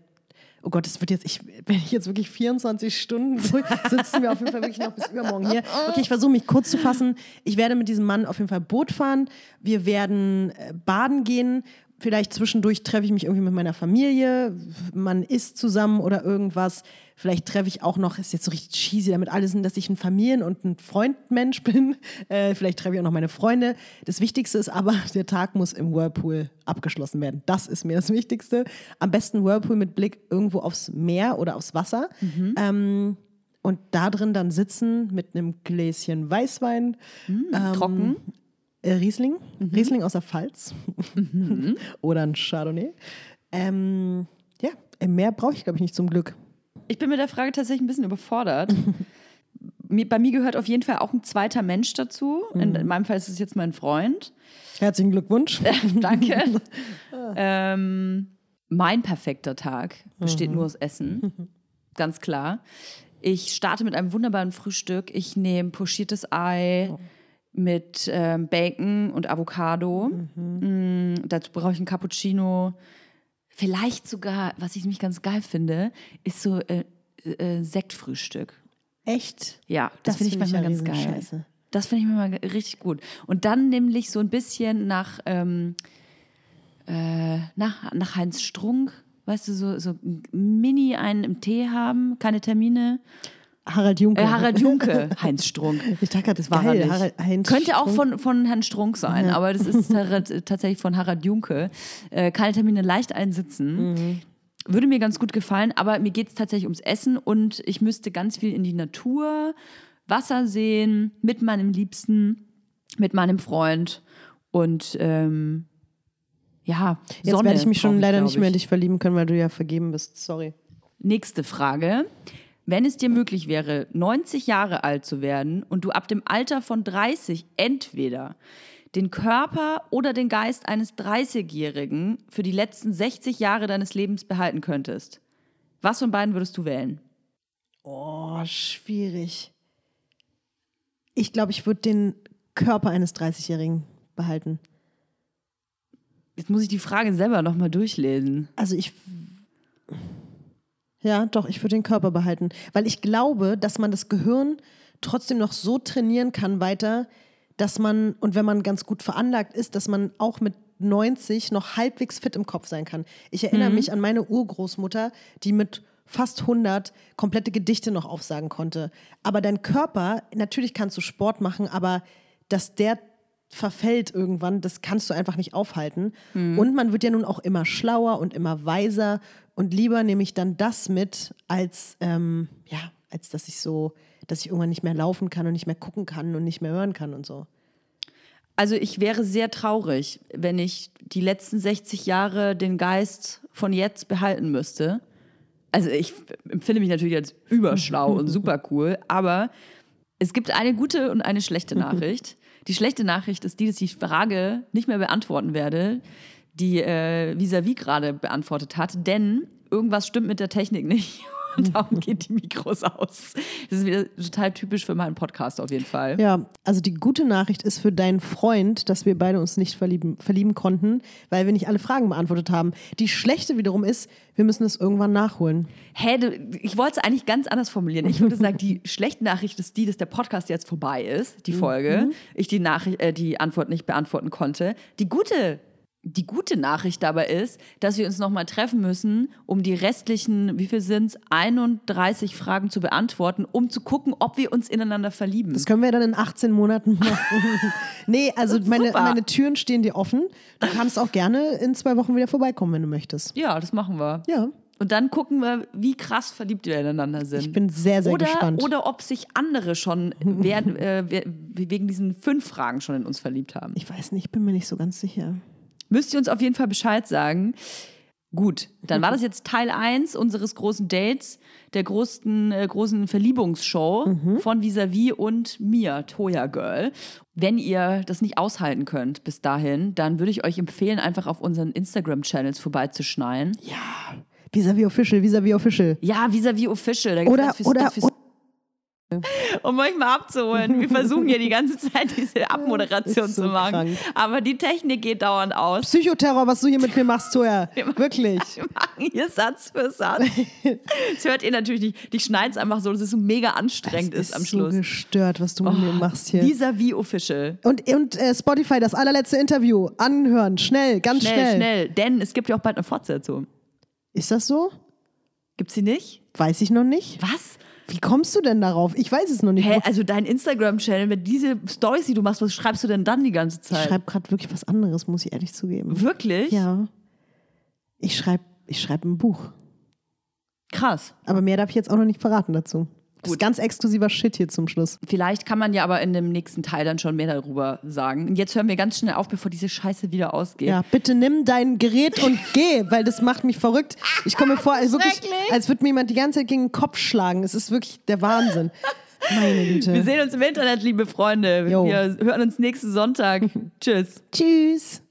Oh Gott, das wird jetzt, ich, wenn ich jetzt wirklich 24 Stunden [LAUGHS] sitzen wir auf jeden Fall wirklich noch bis übermorgen hier. Okay, ich versuche mich kurz zu fassen. Ich werde mit diesem Mann auf jeden Fall Boot fahren. Wir werden äh, baden gehen. Vielleicht zwischendurch treffe ich mich irgendwie mit meiner Familie. Man isst zusammen oder irgendwas. Vielleicht treffe ich auch noch, ist jetzt so richtig cheesy damit alles, dass ich ein Familien- und ein Freundmensch [LAUGHS] bin. Äh, vielleicht treffe ich auch noch meine Freunde. Das Wichtigste ist aber, [LAUGHS] der Tag muss im Whirlpool abgeschlossen werden. Das ist mir das Wichtigste. Am besten Whirlpool mit Blick irgendwo aufs Meer oder aufs Wasser. Ähm, und da drin dann sitzen mit einem Gläschen Weißwein. ähm, Trocken. Äh, Riesling. Riesling aus der Pfalz. [LAUGHS] oder ein Chardonnay. Ähm, ja, mehr brauche ich, glaube ich, nicht zum Glück. Ich bin mit der Frage tatsächlich ein bisschen überfordert. [LAUGHS] Bei mir gehört auf jeden Fall auch ein zweiter Mensch dazu. In, in meinem Fall ist es jetzt mein Freund. Herzlichen Glückwunsch. [LAUGHS] Danke. ähm, mein perfekter Tag besteht nur aus Essen. Ganz klar. Ich starte mit einem wunderbaren Frühstück. Ich nehme pochiertes Ei mit ähm, Bacon und Avocado. Mm, dazu brauche ich einen Cappuccino. Vielleicht sogar, was ich nämlich ganz geil finde, ist so äh, äh, Sektfrühstück. Echt? Ja, das, finde ich find manchmal ja ganz geil. Riesenscheiße. Das finde ich manchmal richtig gut. Und dann nämlich so ein bisschen nach, ähm, äh, nach, nach Heinz Strunk, weißt du, so, so ein Mini einen im Tee haben, keine Termine. Harald Junke. Äh, Harald Junke, [LAUGHS] Heinz Strunk. Ich dachte gerade, das War geil. Harald, Heinz Könnte auch Strunk. von, von Herrn Strunk sein, aber das ist tar- tatsächlich von Harald Junke. Äh, keine Termine, leicht einsitzen. Mhm. Würde mir ganz gut gefallen, aber mir geht es tatsächlich ums Essen und ich müsste ganz viel in die Natur, Wasser sehen, mit meinem Liebsten, mit meinem Freund und ähm, ja, Jetzt Sonne werde ich mich schon leider nicht mehr in ich. dich verlieben können, weil du ja vergeben bist. Sorry. Nächste Frage. Wenn es dir möglich wäre, 90 Jahre alt zu werden und du ab dem Alter von 30 entweder den Körper oder den Geist eines 30-Jährigen für die letzten 60 Jahre deines Lebens behalten könntest, was von beiden würdest du wählen? Oh, schwierig. Ich glaube, ich würde den Körper eines 30-Jährigen behalten. Jetzt muss ich die Frage selber nochmal durchlesen. Also ich. Ja, doch, ich würde den Körper behalten. Weil ich glaube, dass man das Gehirn trotzdem noch so trainieren kann weiter, dass man, und wenn man ganz gut veranlagt ist, dass man auch mit 90 noch halbwegs fit im Kopf sein kann. Ich erinnere mich an meine Urgroßmutter, die mit fast 100 komplette Gedichte noch aufsagen konnte. Aber dein Körper, natürlich kannst du Sport machen, aber dass der verfällt irgendwann, das kannst du einfach nicht aufhalten. Und man wird ja nun auch immer schlauer und immer weiser. Und lieber nehme ich dann das mit, als, ähm, ja, als dass ich so, dass ich irgendwann nicht mehr laufen kann und nicht mehr gucken kann und nicht mehr hören kann und so. Also ich wäre sehr traurig, wenn ich die letzten 60 Jahre den Geist von jetzt behalten müsste. Also ich empfinde mich natürlich als überschlau und [LAUGHS] super cool, aber es gibt eine gute und eine schlechte [LAUGHS] Nachricht. Die schlechte Nachricht ist die, dass ich die Frage nicht mehr beantworten werde, die äh, Visavi gerade beantwortet hat, denn irgendwas stimmt mit der Technik nicht. [LAUGHS] Und darum [LAUGHS] gehen die Mikros aus. Das ist wieder total typisch für meinen Podcast auf jeden Fall. Ja, also die gute Nachricht ist für deinen Freund, dass wir beide uns nicht verlieben, verlieben konnten, weil wir nicht alle Fragen beantwortet haben. Die schlechte wiederum ist, wir müssen es irgendwann nachholen. Hä, du, ich wollte es eigentlich ganz anders formulieren. Ich würde sagen, die schlechte Nachricht ist die, dass der Podcast jetzt vorbei ist, die Folge. Ich die, Nachricht, äh, die Antwort nicht beantworten konnte. Die gute, die gute Nachricht dabei ist, dass wir uns nochmal treffen müssen, um die restlichen, wie viel sind es, 31 Fragen zu beantworten, um zu gucken, ob wir uns ineinander verlieben. Das können wir dann in 18 Monaten machen. [LAUGHS] nee, also meine, meine Türen stehen dir offen. Du kannst auch gerne in zwei Wochen wieder vorbeikommen, wenn du möchtest. ja, das machen wir. Ja, Und dann gucken wir, wie krass verliebt wir ineinander sind. ich bin sehr, sehr oder, gespannt. Oder ob sich andere schon während, äh, we- wegen diesen fünf Fragen schon in uns verliebt haben. ich weiß nicht, ich bin mir nicht so ganz sicher. Müsst ihr uns auf jeden Fall Bescheid sagen. Gut, dann war das jetzt Teil 1 unseres großen Dates, der großen, äh, großen Verliebungsshow Mhm. von Visavi und mir, Toya Girl. Wenn ihr das nicht aushalten könnt bis dahin, dann würde ich euch empfehlen, einfach auf unseren Instagram-Channels vorbeizuschneiden. Vis-à-vis official, vis-à-vis official. Ja, Visavi Official. Da gibt's Oder- viel oder- um euch mal abzuholen. Wir versuchen ja die [LAUGHS] ganze Zeit diese Abmoderation Ist so zu machen. krank. Aber die Technik geht dauernd aus. Psychoterror, was du hier mit mir machst, Toya. [LAUGHS] Wirklich. [LAUGHS] Wir machen hier Satz für Satz. Das hört ihr natürlich nicht. Die schneiden es einfach so, dass es so mega anstrengend ist, am Schluss. so gestört, was du mit mir machst hier. Vis-à-vis Official. Und, und äh, Spotify, das allerletzte Interview. Anhören. Schnell, ganz Schnell, schnell. schnell. Denn es gibt ja auch bald eine Fortsetzung. Ist das so? Gibt's sie nicht? Weiß ich noch nicht. Was? Wie kommst du denn darauf? Ich weiß es noch nicht. Hä, also dein Instagram-Channel, mit diese Stories, die du machst, was schreibst du denn dann die ganze Ich Zeit? schreibe gerade wirklich was anderes, muss ich ehrlich zugeben. Wirklich? Ja. Ich schreibe ich schreib ein Buch. Krass. Aber mehr darf ich jetzt auch noch nicht verraten dazu. Das ist ganz exklusiver Shit hier zum Schluss. Vielleicht kann man ja aber in dem nächsten Teil dann schon mehr darüber sagen. Und jetzt hören wir ganz schnell auf, bevor diese Scheiße wieder ausgeht. Ja, bitte nimm dein Gerät und [LAUGHS] geh, weil das macht mich verrückt. Ich komme mir vor, als, wirklich, als würde mir jemand die ganze Zeit gegen den Kopf schlagen. Es ist wirklich der Wahnsinn. [LAUGHS] Meine Güte. Wir sehen uns im Internet, liebe Freunde. Jo. Wir hören uns nächsten Sonntag. [LAUGHS] Tschüss. Tschüss.